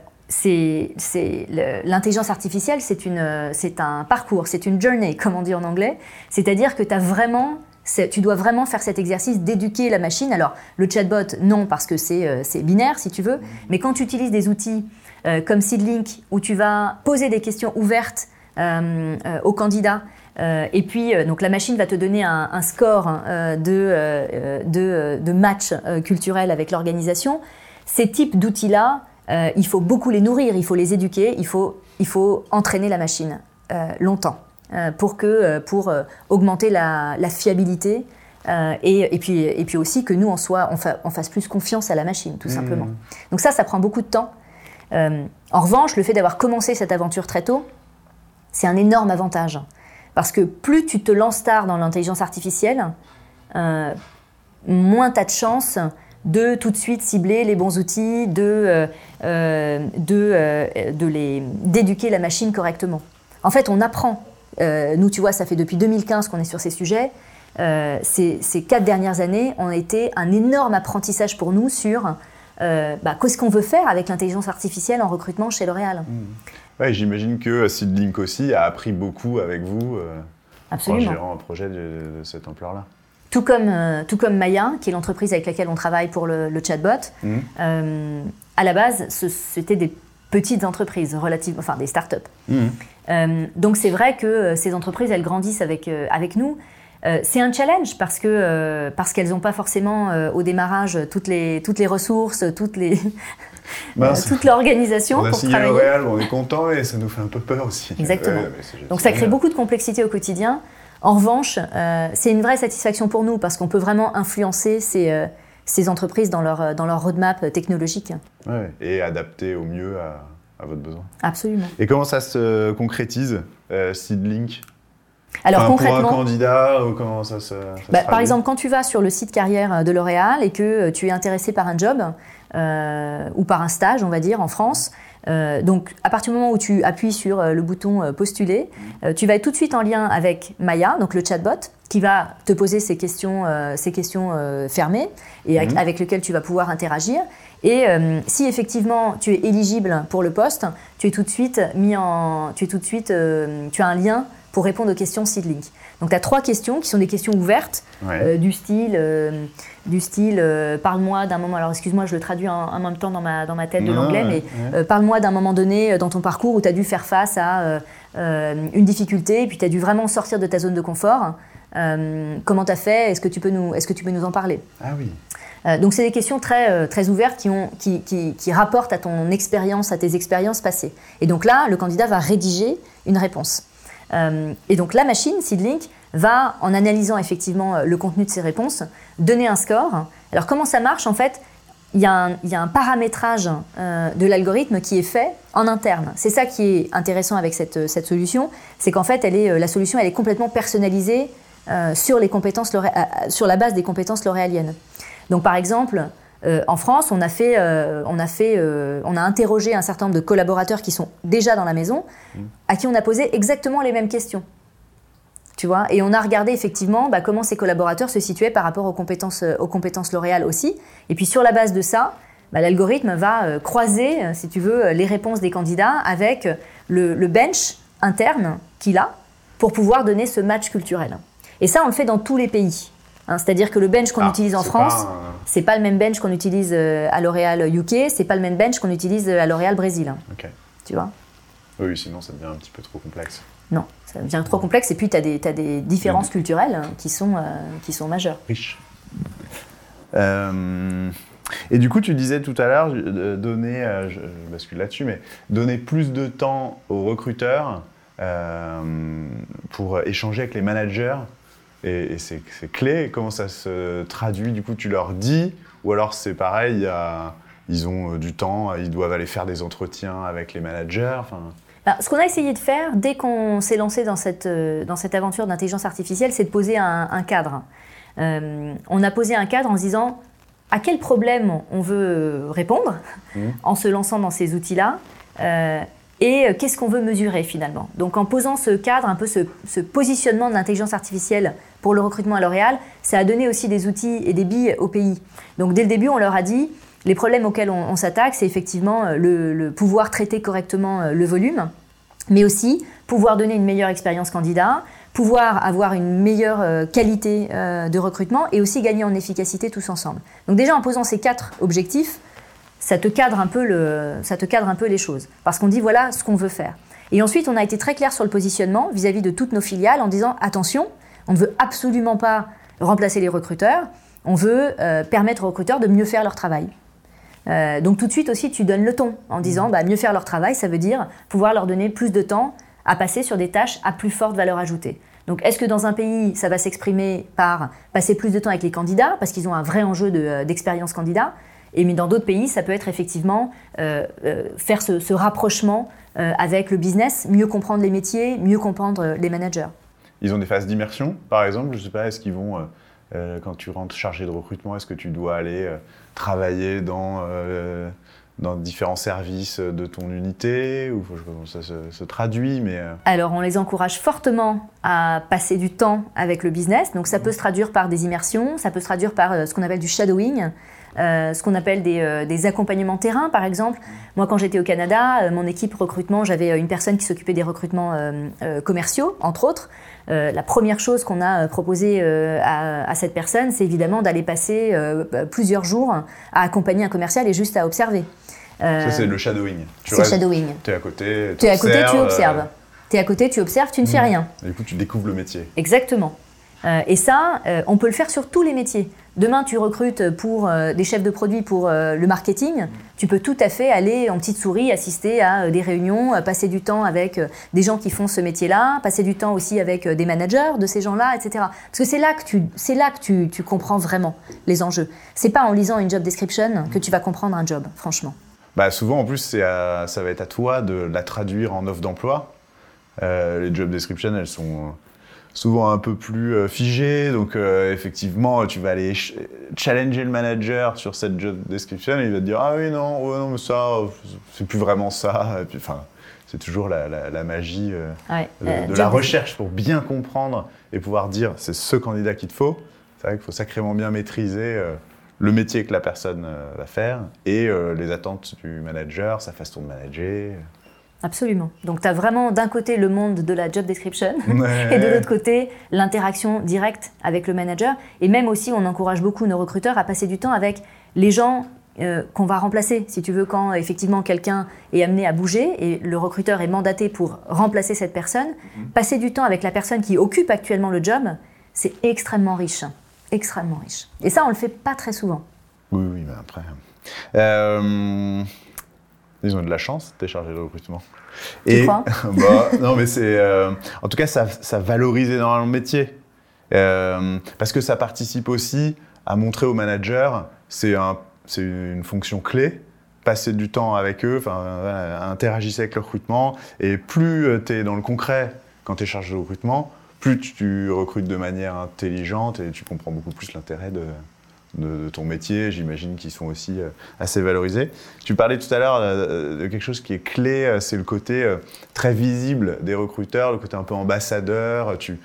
l'intelligence artificielle, c'est un parcours, c'est une journey, comme on dit en anglais. C'est-à-dire que tu as vraiment tu dois vraiment faire cet exercice d'éduquer la machine. Alors, le chatbot, non, parce que c'est euh, binaire, si tu veux, mais quand tu utilises des outils euh, comme Seedlink, où tu vas poser des questions ouvertes euh, aux candidats, et puis, donc la machine va te donner un, score hein, de, de, de, match culturel avec l'organisation. Ces types d'outils-là, il faut beaucoup les nourrir, il faut les éduquer, il faut, il faut entraîner la machine longtemps. Euh, pour, que, euh, pour euh, augmenter la, fiabilité et, et, puis, et puis aussi que nous, on, soit, on, fasse plus confiance à la machine, tout mmh. simplement. Donc ça, ça prend beaucoup de temps. en revanche, le fait d'avoir commencé cette aventure très tôt, c'est un énorme avantage. Parce que plus tu te lances tard dans l'intelligence artificielle, moins tu as de chances de tout de suite cibler les bons outils, de, de, d'éduquer la machine correctement. En fait, on apprend euh, nous, tu vois, ça fait depuis 2015 qu'on est sur ces sujets. Euh, ces, quatre dernières années ont été un énorme apprentissage pour nous sur euh, bah, qu'est-ce qu'on veut faire avec l'intelligence artificielle en recrutement chez L'Oréal. Mmh. Ouais, j'imagine que Seedlink aussi a appris beaucoup avec vous en gérant un projet de, de cette ampleur-là. Tout comme, tout comme Maya, qui est l'entreprise avec laquelle on travaille pour le, le chatbot, euh, à la base, c'était des petites entreprises, relatives, enfin des startups. Mhm. Euh, donc c'est vrai que euh, ces entreprises, elles grandissent avec, euh, avec nous. Euh, c'est un challenge parce que euh, parce qu'elles n'ont pas forcément euh, au démarrage toutes les toutes les ressources, toutes les toute l'organisation pour signé travailler. L'Oréal, on est content et ça nous fait un peu peur aussi. Exactement. Ouais, Donc ça crée beaucoup de complexité au quotidien. En revanche, c'est une vraie satisfaction pour nous parce qu'on peut vraiment influencer ces, ces entreprises dans leur, euh, dans leur roadmap technologique. Ouais, et adapté au mieux à, à votre besoin. Absolument. Et comment ça se concrétise, euh, Seedlink? Alors Enfin, Pour un candidat, ou comment ça se. ça se bah, par exemple, quand tu vas sur le site carrière de L'Oréal et que euh, tu es intéressé par un job euh, ou par un stage, on va dire, en France, euh, donc à partir du moment où tu appuies sur euh, le bouton euh, postuler, euh, tu vas être tout de suite en lien avec Maya, donc le chatbot, qui va te poser ces questions, euh, ces questions euh, fermées et avec, avec lesquelles tu vas pouvoir interagir. Et euh, si effectivement tu es éligible pour le poste, tu es tout de suite mis en, tu es tout de suite, tu as un lien pour répondre aux questions Seedlink. Donc tu as trois questions qui sont des questions ouvertes Ouais. du style, du style parle-moi d'un moment. Alors excuse-moi, je le traduis en, en même temps dans ma, dans ma tête de l'anglais, mais ouais. parle-moi d'un moment donné dans ton parcours où tu as dû faire face à une difficulté et puis tu as dû vraiment sortir de ta zone de confort. Euh, comment tu as fait? Est-ce que, tu peux nous- est-ce que tu peux nous en parler? Ah oui. euh, donc c'est des questions très, euh, très ouvertes qui, ont, qui, qui, qui rapportent à ton expérience, à tes expériences passées. Et donc là, le candidat va rédiger une réponse. Euh, et donc la machine, Seedlink, va, en analysant effectivement le contenu de ces réponses, donner un score. Alors comment ça marche? En fait, il y, a un- il y a un paramétrage euh, de l'algorithme qui est fait en interne. C'est ça qui est intéressant avec cette, cette solution, c'est qu'en fait, elle est, la solution elle est complètement personnalisée euh, sur, les compétences, L'Oré- euh, sur la base des compétences lauréaliennes. Donc par exemple, euh, en France, on a, fait, euh, on, a fait, euh, on a interrogé un certain nombre de collaborateurs qui sont déjà dans la maison, à qui on a posé exactement les mêmes questions. Tu vois Et on a regardé effectivement bah, comment ces collaborateurs se situaient par rapport aux compétences, euh, aux compétences L'Oréal aussi. Et puis sur la base de ça, bah, l'algorithme va euh, croiser, euh, si tu veux, euh, les réponses des candidats avec euh, le, le bench interne qu'il a pour pouvoir donner ce match culturel. Et ça, on le fait dans tous les pays. Hein, C'est-à-dire que le bench qu'on Ah, utilise en France, c'est pas le même bench qu'on utilise euh, à L'Oréal UK, c'est pas le même bench qu'on utilise euh, à L'Oréal Brésil. hein. Tu vois? Oui, sinon ça devient un petit peu trop complexe. Non, ça devient trop complexe et puis tu as des, t'as des différences culturelles hein, qui sont, euh, qui sont majeures. Riche. Euh, et du coup, tu disais tout à l'heure, euh, donner, euh, je, je bascule là-dessus, mais donner plus de temps aux recruteurs euh, pour échanger avec les managers. Et, et c'est clé. Comment ça se traduit Du coup, tu leur dis, ou alors c'est pareil, il y a- ils ont euh, du temps, ils doivent aller faire des entretiens avec les managers. Enfin, Ben, ce qu'on a essayé de faire dès qu'on s'est lancé dans cette, euh, dans cette aventure d'intelligence artificielle, c'est de poser un, un cadre. Euh, on a posé un cadre en se disant à quel problème on veut répondre Mhm. en se lançant dans ces outils-là euh, et qu'est-ce qu'on veut mesurer finalement? Donc en posant ce cadre, un peu ce, ce positionnement de l'intelligence artificielle pour le recrutement à L'Oréal, ça a donné aussi des outils et des billes au pays. Donc dès le début, on leur a dit les problèmes auxquels on, s'attaque, c'est effectivement euh, le, pouvoir traiter correctement euh, le volume, mais aussi pouvoir donner une meilleure expérience candidat, pouvoir avoir une meilleure euh, qualité de recrutement et aussi gagner en efficacité tous ensemble. Donc déjà en posant ces quatre objectifs, ça te cadre un peu, le, ça te cadre un peu les choses. Parce qu'on dit voilà ce qu'on veut faire. Et ensuite, on a été très clair sur le positionnement vis-à-vis de toutes nos filiales en disant attention, on ne veut absolument pas remplacer les recruteurs, on veut euh, permettre aux recruteurs de mieux faire leur travail. Euh, donc tout de suite aussi, tu donnes le ton en disant bah, mieux faire leur travail, ça veut dire pouvoir leur donner plus de temps à passer sur des tâches à plus forte valeur ajoutée. Donc est-ce que dans un pays, ça va s'exprimer par passer plus de temps avec les candidats, parce qu'ils ont un vrai enjeu euh, d'expérience candidat? Et mais dans d'autres pays, ça peut être effectivement faire ce, rapprochement avec le business, mieux comprendre les métiers, mieux comprendre les managers. Ils ont des phases d'immersion, par exemple. Je sais pas, est-ce qu'ils vont, euh, euh, quand tu rentres chargé de recrutement, est-ce que tu dois aller euh, travailler dans, euh, dans différents services de ton unité Ou je sais pas comment ça se, se traduit, mais Alors, on les encourage fortement à passer du temps avec le business. Donc, ça peut se traduire par des immersions, ça peut se traduire par ce qu'on appelle du shadowing. ce qu'on appelle des, des, accompagnements terrain, par exemple. Moi, quand j'étais au Canada, mon équipe recrutement, j'avais une personne qui s'occupait des recrutements commerciaux, entre autres. La première chose qu'on a proposée à, à, cette personne, c'est évidemment d'aller passer plusieurs jours à accompagner un commercial et juste à observer. Ça, c'est le shadowing. C'est le shadowing. Tu es à côté, tu es à côté, tu observes. Tu es à côté, tu observes, tu ne fais mmh. rien. Et du coup, tu découvres le métier. Exactement. Euh, et ça, euh, on peut le faire sur tous les métiers. Demain, tu recrutes pour euh, des chefs de produits pour le marketing. Tu peux tout à fait aller en petite souris, assister à des réunions, passer du temps avec des gens qui font ce métier-là, passer du temps aussi avec des managers de ces gens-là, etc. Parce que c'est là que tu, c'est là que tu, tu comprends vraiment les enjeux. C'est pas en lisant une job description que tu vas comprendre un job, franchement. Bah souvent, en plus, ça va être à toi de la traduire en offre d'emploi. Euh, les job descriptions, elles sont souvent un peu plus euh, figées. Donc, euh, effectivement, tu vas aller challenger le manager sur cette job description et il va te dire Ah oui, non, non mais ça, c'est plus vraiment ça. Et puis, enfin, c'est toujours la, magie de, la recherche pour bien comprendre et pouvoir dire c'est ce candidat qu'il te faut. C'est vrai qu'il faut sacrément bien maîtriser le métier que la personne va faire et les attentes du manager, sa façon de manager. Absolument. Donc tu as vraiment d'un côté le monde de la job description et de l'autre côté l'interaction directe avec le manager. Et même aussi, on encourage beaucoup nos recruteurs à passer du temps avec les gens euh, qu'on va remplacer. Si tu veux, quand effectivement quelqu'un est amené à bouger et le recruteur est mandaté pour remplacer cette personne, mhm. passer du temps avec la personne qui occupe actuellement le job, c'est extrêmement riche. Extrêmement riche. Et ça, on le fait pas très souvent. Oui, oui, mais après. Euh, ils ont de la chance, tes chargés de recrutement. Tu et, crois bah, Non, mais c'est. Euh, en tout cas, ça, ça, valorise énormément le métier. Euh, parce que ça participe aussi à montrer aux managers, c'est un, une fonction clé, passer du temps avec eux, interagir avec le recrutement. Et plus euh, tu es dans le concret quand tu es chargé de recrutement, plus tu recrutes de manière intelligente et tu comprends beaucoup plus l'intérêt de, de, ton métier, j'imagine qu'ils sont aussi euh, assez valorisés. Tu parlais tout à l'heure euh, de quelque chose qui est clé, euh, c'est le côté très visible des recruteurs, le côté un peu ambassadeur. Tu,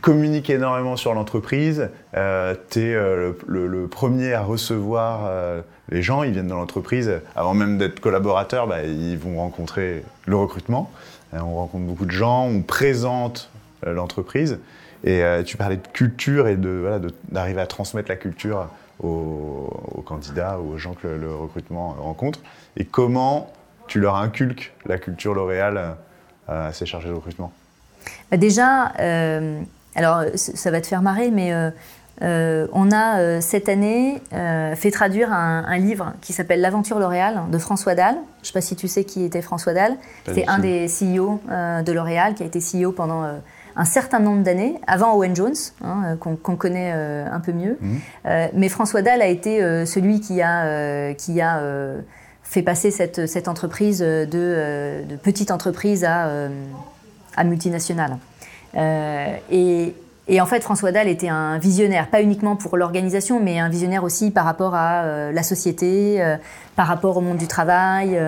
communiques énormément sur l'entreprise, tu es le, premier à recevoir les gens, ils viennent dans l'entreprise, avant même d'être collaborateurs, bah, ils vont rencontrer le recrutement. on rencontre beaucoup de gens, on présente l'entreprise. Et euh, tu parlais de culture et d'arriver de, d'arriver à transmettre la culture aux, candidats ou aux gens que le, recrutement rencontre. Et comment tu leur inculques la culture L'Oréal euh, à ces chargés de recrutement? Bah, Déjà, euh, alors ça va te faire marrer, mais on a cette année fait traduire un, livre qui s'appelle L'aventure L'Oréal de François Dalle. Je ne sais pas si tu sais qui était François Dalle. C'est un des CEO de L'Oréal qui a été CEO pendant un certain nombre d'années, avant Owen Jones, hein, euh, qu'on connaît euh, un peu mieux. Mhm. Euh, mais François Dalle a été celui qui a, qui a fait passer cette, cette entreprise de, de, petite entreprise à, à multinationale. et, et en fait, François Dalle était un visionnaire, pas uniquement pour l'organisation, mais un visionnaire aussi par rapport à la société, par rapport au monde du travail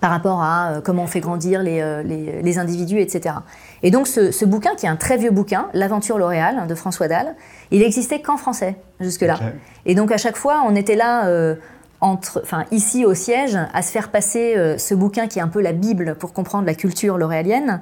par rapport à euh, comment on fait grandir les, euh, les, individus, etc. Et donc ce, bouquin, qui est un très vieux bouquin, L'aventure L'Oréal de François Dalle, il existait qu'en français jusque-là. Et donc à chaque fois, on était là, euh, entre, enfin, ici au siège, à se faire passer ce bouquin qui est un peu la Bible pour comprendre la culture l'oréalienne,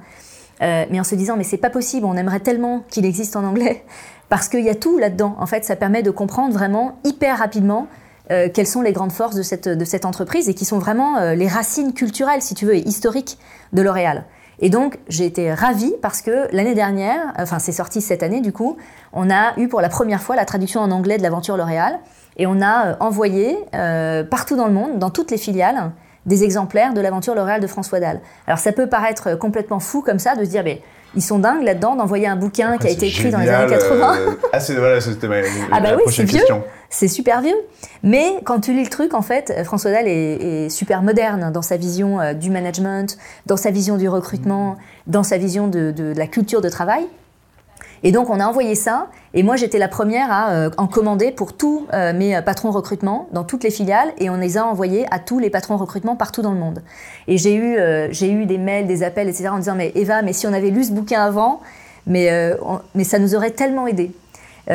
mais en se disant, mais c'est pas possible, on aimerait tellement qu'il existe en anglais, parce qu'il y a tout là-dedans. En fait, ça permet de comprendre vraiment hyper rapidement euh, quelles sont les grandes forces de cette, entreprise et qui sont vraiment euh, les racines culturelles, si tu veux, et historiques de L'Oréal. Et donc, j'ai été ravie parce que l'année dernière, enfin, c'est sorti cette année du coup, on a eu pour la première fois la traduction en anglais de l'aventure L'Oréal et on a euh, envoyé partout dans le monde, dans toutes les filiales, des exemplaires de l'aventure L'Oréal de François Dalle. Alors, ça peut paraître complètement fou comme ça de se dire, mais ils sont dingues là-dedans d'envoyer un bouquin qui a été écrit dans les années 80. Euh, ah, c'est voilà, c'était ma, ah bah oui, c'est vieux. C'est super vieux. Mais quand tu lis le truc, en fait, François Dalle est, super moderne dans sa vision euh, du management, dans sa vision du recrutement, dans sa vision de la culture de travail. Et donc on a envoyé ça, et moi j'étais la première à euh, en commander pour tous euh, mes patrons recrutement dans toutes les filiales, et on les a envoyés à tous les patrons recrutement partout dans le monde. Et j'ai eu, euh, j'ai eu des mails, des appels, etc. en disant mais Eva, mais si on avait lu ce bouquin avant, mais, mais ça nous aurait tellement aidé.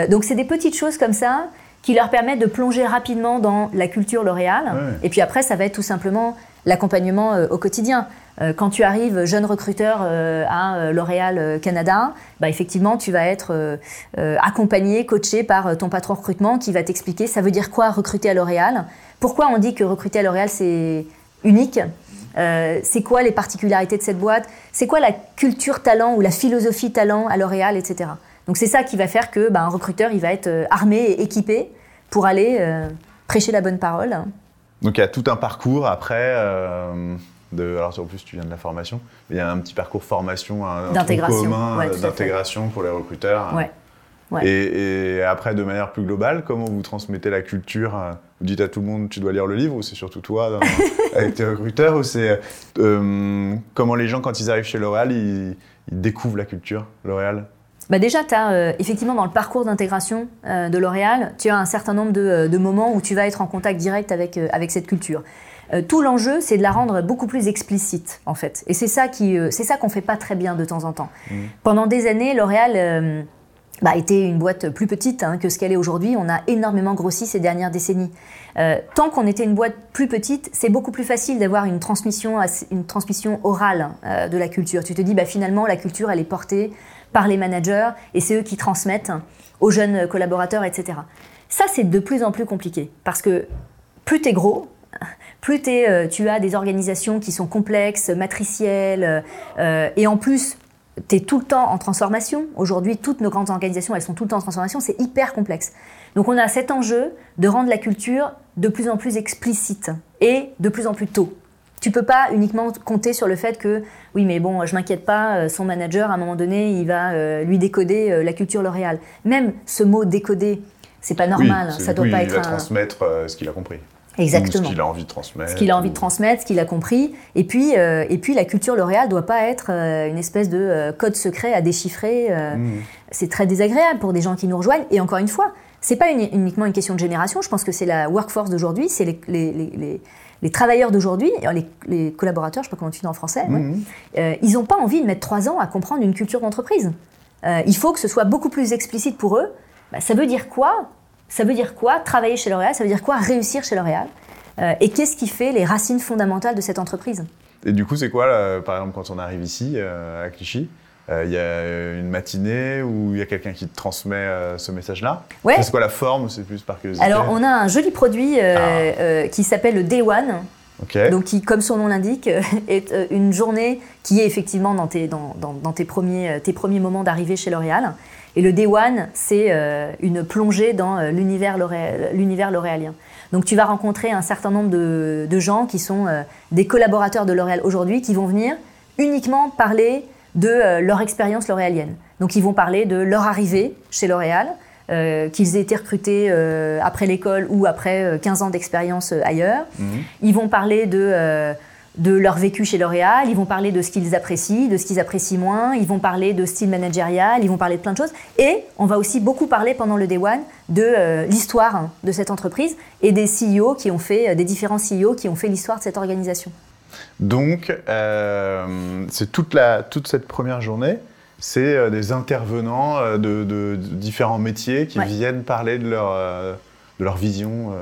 donc c'est des petites choses comme ça qui leur permettent de plonger rapidement dans la culture L'Oréal. Et puis après, ça va être tout simplement l'accompagnement au quotidien. quand tu arrives jeune recruteur à L'Oréal Canada, bah, effectivement, tu vas être accompagné, coaché par ton patron recrutement qui va t'expliquer ça veut dire quoi recruter à L'Oréal, pourquoi on dit que recruter à L'Oréal c'est unique, euh, c'est quoi les particularités de cette boîte, c'est quoi la culture talent ou la philosophie talent à L'Oréal, etc. Donc c'est ça qui va faire que bah, un recruteur il va être euh, armé et équipé pour aller euh, prêcher la bonne parole. Donc il y a tout un parcours après. de, alors en plus tu viens de la formation, il y a un petit parcours formation, un, commun d'intégration pour les recruteurs. Ouais. Et, après, de manière plus globale, comment vous transmettez la culture Vous dites à tout le monde, tu dois lire le livre, ou c'est surtout toi avec tes recruteurs, ou c'est euh, comment les gens, quand ils arrivent chez L'Oréal, ils, découvrent la culture L'Oréal? Bah déjà, tu as euh, effectivement dans le parcours d'intégration euh, de L'Oréal, tu as un certain nombre de, moments où tu vas être en contact direct avec, avec cette culture. tout l'enjeu, c'est de la rendre beaucoup plus explicite, en fait. Et c'est ça qui, c'est ça qu'on fait pas très bien de temps en temps. Mmh. Pendant des années, L'Oréal bah, était une boîte plus petite hein, que ce qu'elle est aujourd'hui. On a énormément grossi ces dernières décennies. Euh, tant qu'on était une boîte plus petite, c'est beaucoup plus facile d'avoir une transmission, une transmission orale euh, de la culture. Tu te dis, bah, finalement, la culture, elle est portée par les managers et c'est eux qui transmettent aux jeunes collaborateurs, etc. Ça, c'est de plus en plus compliqué parce que plus tu es gros, plus euh, tu as des organisations qui sont complexes, matricielles, et en plus, tu es tout le temps en transformation. Aujourd'hui, toutes nos grandes organisations, elles sont tout le temps en transformation. C'est hyper complexe. Donc on a cet enjeu de rendre la culture de plus en plus explicite et de plus en plus tôt. Tu peux pas uniquement compter sur le fait que oui mais bon je m'inquiète pas euh, son manager à un moment donné il va euh, lui décoder euh, la culture L'Oréal. Même ce mot décoder c'est pas normal, ça doit pas être il va transmettre ce qu'il a compris. Exactement. ce qu'il a envie de transmettre. Ce qu'il a envie de transmettre, ce qu'il a compris. Et puis, et puis la culture L'Oréal doit pas être une espèce de code secret à déchiffrer. Mmh. C'est très désagréable pour des gens qui nous rejoignent. Et encore une fois, c'est pas uniquement une question de génération. Je pense que c'est la workforce d'aujourd'hui, c'est les, les, les, les, travailleurs d'aujourd'hui, les, collaborateurs, je sais pas comment tu dis en français. Mmh. ils n'ont pas envie de mettre trois ans à comprendre une culture d'entreprise. il faut que ce soit beaucoup plus explicite pour eux. Bah, ça veut dire quoi? Ça veut dire quoi travailler chez L'Oréal? Ça veut dire quoi réussir chez L'Oréal? Euh, Et qu'est-ce qui fait les racines fondamentales de cette entreprise? Et du coup, c'est quoi, par exemple, quand on arrive ici, euh, à Clichy? euh, il y a une matinée où il y a quelqu'un qui te transmet ce message-là ouais. C'est quoi la forme? C'est plus par curiosité Alors, on a un joli produit ah. qui s'appelle le Day One. Donc, qui, comme son nom l'indique, est une journée qui est effectivement dans tes, dans, dans tes, premiers, tes premiers moments d'arrivée chez L'Oréal. Et le Day One, c'est euh, une plongée dans euh, l'univers l'oréalien. Donc tu vas rencontrer un certain nombre de, gens qui sont euh, des collaborateurs de L'Oréal aujourd'hui, qui vont venir uniquement parler de leur expérience l'oréalienne. Donc ils vont parler de leur arrivée chez L'Oréal, qu'ils aient été recrutés après l'école ou après 15 ans d'expérience ailleurs. Mmh. Ils vont parler de de leur vécu chez L'Oréal, ils vont parler de ce qu'ils apprécient, de ce qu'ils apprécient moins, ils vont parler de style managérial, ils vont parler de plein de choses. Et on va aussi beaucoup parler pendant le Day One de euh, l'histoire de cette entreprise et des CEO qui ont fait, euh, des différents CEO qui ont fait l'histoire de cette organisation. Donc, euh, c'est toute, la, toute cette première journée, c'est des intervenants de, différents métiers qui viennent parler de leur, de leur vision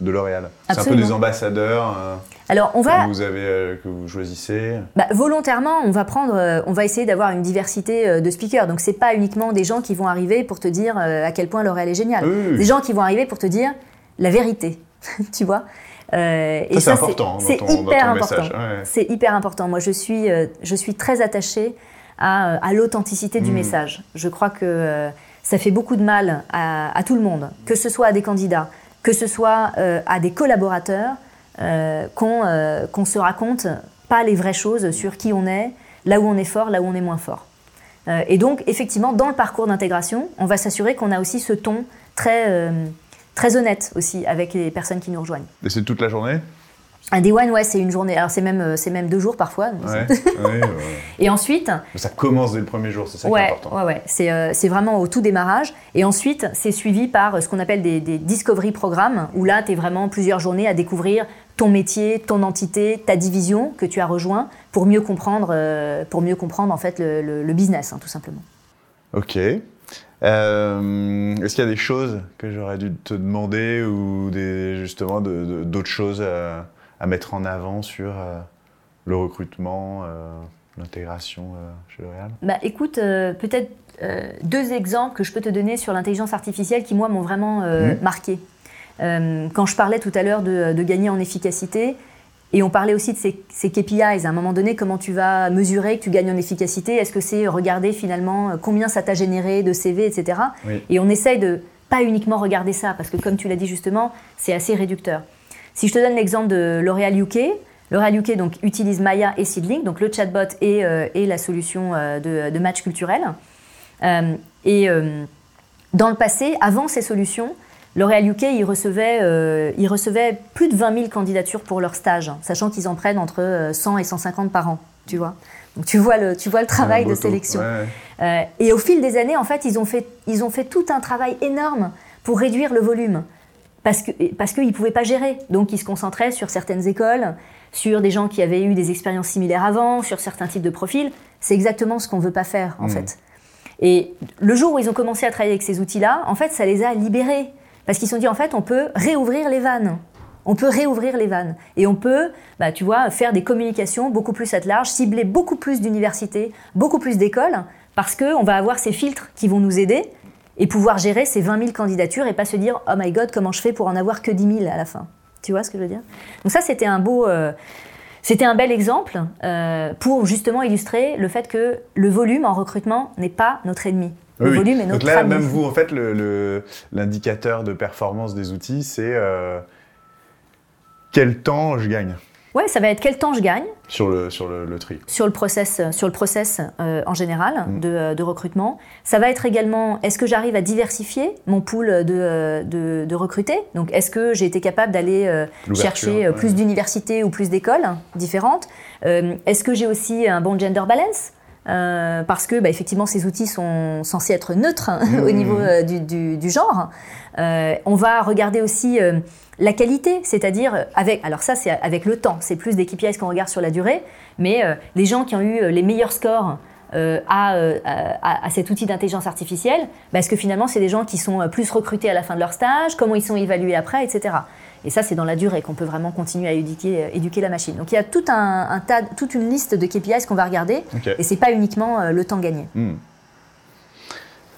de L'Oréal. C'est un peu des ambassadeurs. Alors, on va. Que vous, avez, euh, que vous choisissez bah, Volontairement, on va, prendre, euh, on va essayer d'avoir une diversité euh, de speakers. Donc, ce n'est pas uniquement des gens qui vont arriver pour te dire à quel point L'Oréal est génial. Des gens qui vont arriver pour te dire la vérité. tu vois et ça, c'est important. C'est hyper important. C'est hyper important. Moi, je suis, je suis très attachée à, à l'authenticité du hmm. message. Je crois que ça fait beaucoup de mal à, à, tout le monde, que ce soit à des candidats, que ce soit à des collaborateurs. Euh, euh, qu'on se raconte pas les vraies choses sur qui on est, là où on est fort, là où on est moins fort. Euh, et donc, effectivement, dans le parcours d'intégration, on va s'assurer qu'on a aussi ce ton très, très honnête aussi avec les personnes qui nous rejoignent. Et c'est toute la journée? Un day one, ouais, c'est une journée. Alors c'est même, c'est même deux jours parfois. et ensuite. Ça commence dès le premier jour, c'est ça qui est important. Ouais, ouais. C'est, c'est vraiment au tout démarrage. Et ensuite, c'est suivi par ce qu'on appelle des, des discovery programmes, où là, tu es vraiment plusieurs journées à découvrir ton métier, ton entité, ta division que tu as rejoint pour mieux comprendre, euh, pour mieux comprendre en fait le, business, hein, tout simplement. Ok. Euh, est-ce qu'il y a des choses que j'aurais dû te demander ou des, justement d'autres choses à, mettre en avant sur le recrutement, l'intégration chez L'Oréal? Bah, Écoute, peut-être deux exemples que je peux te donner sur l'intelligence artificielle qui, moi, m'ont vraiment mmh. marqué. quand je parlais tout à l'heure de, de, gagner en efficacité, et on parlait aussi de ces, KPIs. À un moment donné, comment tu vas mesurer que tu gagnes en efficacité? Est-ce que c'est regarder finalement euh, combien ça t'a généré de CV, etc. Et on essaye de pas uniquement regarder ça, parce que comme tu l'as dit justement, c'est assez réducteur. Si je te donne l'exemple de L'Oréal UK, L'Oréal UK donc, utilise Maya et Seedlink, donc le chatbot et, euh, et la solution euh, de, de, match culturel. et dans le passé, avant ces solutions, L'Oréal UK, ils recevaient, euh, plus de 20 000 candidatures pour leur stage, sachant qu'ils en prennent entre 100 euh, et 150 par an, tu vois. Donc tu vois le, tu vois le travail de sélection. Euh, et au fil des années, en fait, ils ont fait, ils ont fait tout un travail énorme pour réduire le volume, parce qu'ils parce ne pouvaient pas gérer. Donc ils se concentraient sur certaines écoles, sur des gens qui avaient eu des expériences similaires avant, sur certains types de profils. C'est exactement ce qu'on ne veut pas faire, en hmm. fait. Et le jour où ils ont commencé à travailler avec ces outils-là, en fait, ça les a libérés. Parce qu'ils se sont dit, en fait, on peut réouvrir les vannes. On peut réouvrir les vannes. Et on peut, bah, tu vois, faire des communications beaucoup plus à large, cibler beaucoup plus d'universités, beaucoup plus d'écoles, parce qu'on va avoir ces filtres qui vont nous aider et pouvoir gérer ces 20 000 candidatures et pas se dire, oh my god, comment je fais pour en avoir que 10 000 à la fin. Tu vois ce que je veux dire? Donc ça, c'était un beau... Euh, c'était un bel exemple euh, pour justement illustrer le fait que le volume en recrutement n'est pas notre ennemi le volume est notre Donc là, même vous, en fait, l'indicateur de performance des outils, c'est euh, quel temps je gagne? Ouais, ça va être quel temps je gagne? Sur le, sur le, tri. Sur le process, sur le process euh, en général mm. de, de, recrutement. Ça va être également, est-ce que j'arrive à diversifier mon pool de, de, de recruter Donc, est-ce que j'ai été capable d'aller euh, chercher plus d'universités ou plus d'écoles différentes? Est-ce que j'ai aussi un bon gender balance? Euh, parce que bah, effectivement ces outils sont censés être neutres hein, au mmh. niveau euh, du, genre. Euh, on va regarder aussi la qualité, c'est-à-dire avec, alors ça c'est avec le temps, c'est plus des KPIs qu'on regarde sur la durée, mais les gens qui ont eu les meilleurs scores à, à, cet outil d'intelligence artificielle, parce bah, que finalement c'est des gens qui sont plus recrutés à la fin de leur stage, comment ils sont évalués après, etc. Et ça, c'est dans la durée qu'on peut vraiment continuer à éduquer, euh, éduquer la machine. Donc il y a tout un, tas, toute une liste de KPIs qu'on va regarder, et c'est pas uniquement euh, le temps gagné. Hmm.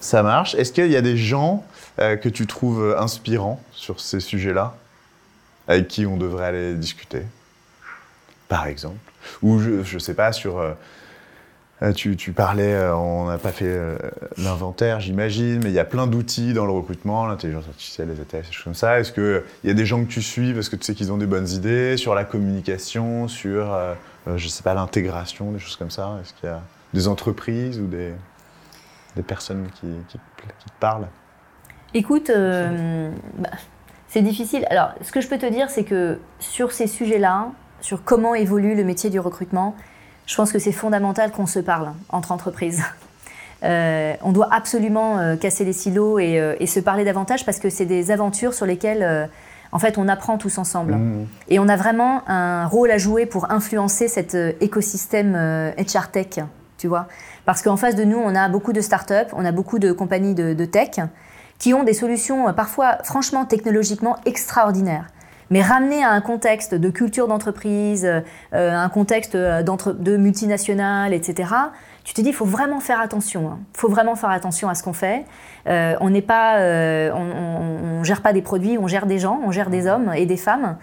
Ça marche. Est-ce qu'il y a des gens euh, que tu trouves inspirants sur ces sujets-là, avec qui on devrait aller discuter, par exemple? Ou je ne sais pas, sur euh, tu, parlais, euh, on n'a pas fait euh, l'inventaire, j'imagine, mais il y a plein d'outils dans le recrutement, l'intelligence artificielle, les ATS, des choses comme ça. Est-ce qu'il y a des gens que tu suis parce que tu sais qu'ils ont des bonnes idées sur la communication, sur, je sais pas, l'intégration, des choses comme ça? Est-ce qu'il y a des entreprises ou des, personnes qui, qui, te parlent? Écoute, bah, c'est difficile. Alors, ce que je peux te dire, c'est que sur ces sujets-là, sur comment évolue le métier du recrutement, je pense que c'est fondamental qu'on se parle entre entreprises. Euh, on doit absolument euh, casser les silos euh, et, se parler davantage parce que c'est des aventures sur lesquelles, en fait, on apprend tous ensemble. Mmh. Et on a vraiment un rôle à jouer pour influencer cet écosystème HR Tech, tu vois. Parce qu'en face de nous, on a beaucoup de startups, on a beaucoup de compagnies de tech qui ont des solutions parfois, franchement, technologiquement extraordinaires mais ramener à un contexte de culture d'entreprise, euh, un contexte euh, de multinationales, etc., tu te dis, il faut vraiment faire attention. Il hein. faut vraiment faire attention à ce qu'on fait. Euh, on n'est pas, on, gère pas des produits, on gère des gens, on gère des hommes et des femmes.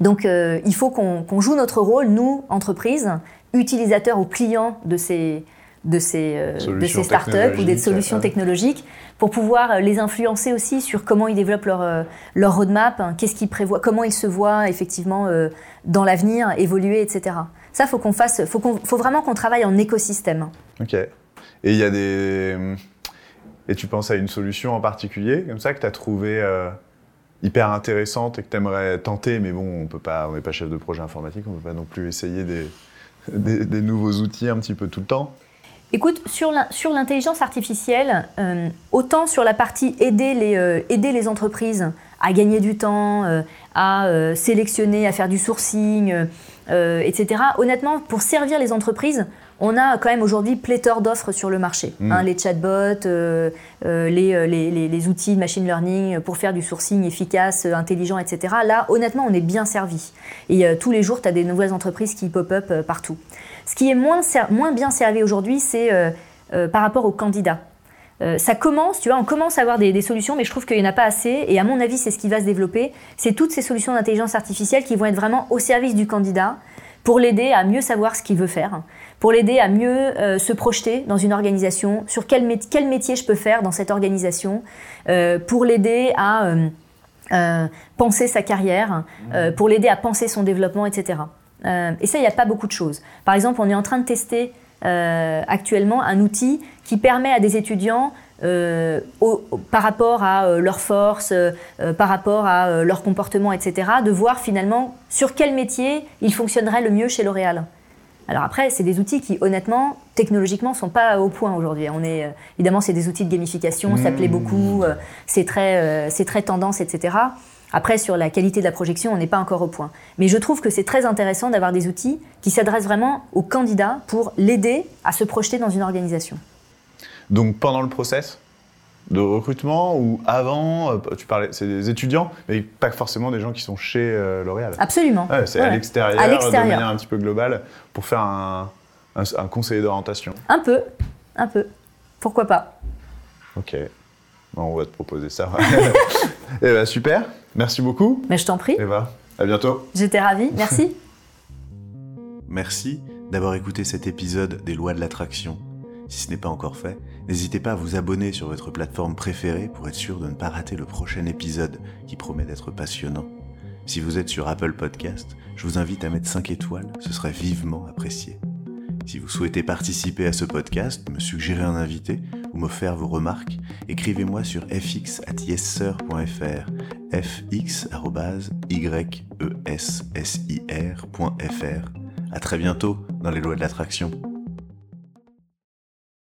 donc, il faut qu'on joue notre rôle, nous, entreprises, utilisateurs ou clients de ces, de ces, euh, de ces startups ou des solutions technologiques pour pouvoir euh, les influencer aussi sur comment ils développent leur, euh, leur roadmap, hein, qu'est-ce qu'ils prévoient, comment ils se voient effectivement dans l'avenir, évoluer, etc. Ça, faut qu'on fasse, faut, qu'on, faut vraiment qu'on travaille en écosystème. Ok. Et il y a des. Et tu penses à une solution en particulier, comme ça, que tu as trouvé hyper intéressante et que tu aimerais tenter, mais bon, on peut pas, on n'est pas chef de projet informatique, on ne peut pas non plus essayer des, des nouveaux outils un petit peu tout le temps. Écoute, sur l'intelligence artificielle, euh, autant sur la partie aider les, euh, aider les entreprises à gagner du temps, euh, à sélectionner, à faire du sourcing, etc. Honnêtement, pour servir les entreprises, on a quand même aujourd'hui pléthore d'offres sur le marché. Mm. Hein, les chatbots, les, les, les, les outils machine learning pour faire du sourcing efficace, intelligent, etc. Là, honnêtement, on est bien servi. Et tous les jours, tu as des nouvelles entreprises qui pop-up partout. Ce qui est moins, moins bien servi aujourd'hui, c'est euh, euh, par rapport aux candidats. Euh, ça commence, tu vois, on commence à avoir des, solutions, mais je trouve qu'il n'y en a pas assez. Et à mon avis, c'est ce qui va se développer. C'est toutes ces solutions d'intelligence artificielle qui vont être vraiment au service du candidat pour l'aider à mieux savoir ce qu'il veut faire, pour l'aider à mieux euh, se projeter dans une organisation, sur quel, mét- quel métier je peux faire dans cette organisation, pour l'aider à penser sa carrière, pour l'aider à penser son développement, etc. Euh, et ça, il n'y a pas beaucoup de choses. Par exemple, on est en train de tester euh, actuellement un outil qui permet à des étudiants, euh, au- au- par rapport à leurs forces, euh, euh, par rapport à leur comportement, etc., de voir finalement sur quel métier il fonctionnerait le mieux chez L'Oréal. Alors après, c'est des outils qui, honnêtement, technologiquement, sont pas au point aujourd'hui. On est, euh, évidemment, c'est des outils de gamification, ça plaît beaucoup, euh, c'est très, euh, c'est très tendance, etc. Après, sur la qualité de la projection, on n'est pas encore au point. Mais je trouve que c'est très intéressant d'avoir des outils qui s'adressent vraiment au candidat pour l'aider à se projeter dans une organisation. Donc pendant le process de recrutement ou avant, euh, tu parlais, c'est des étudiants, mais pas forcément des gens qui sont chez euh, L'Oréal. Absolument. Ouais, c'est à l'extérieur, de manière un petit peu globale, pour faire un, un, un conseiller d'orientation. Un peu, un peu. Pourquoi pas Ok. On va te proposer ça. Eh ben, super. Merci beaucoup. Mais je t'en prie, Eva, à bientôt. j'étais ravie. Merci. Merci d'avoir écouté cet épisode des lois de l'attraction. Si ce n'est pas encore fait, n'hésitez pas à vous abonner sur votre plateforme préférée pour être sûr de ne pas rater le prochain épisode qui promet d'être passionnant. Si vous êtes sur Apple Podcast, je vous invite à mettre 5 étoiles, ce serait vivement apprécié. Si vous souhaitez participer à ce podcast, me suggérer un invité ou me faire vos remarques, écrivez-moi sur fx@yessir.fr, fx@yessir.fr. À très bientôt dans les lois de l'attraction.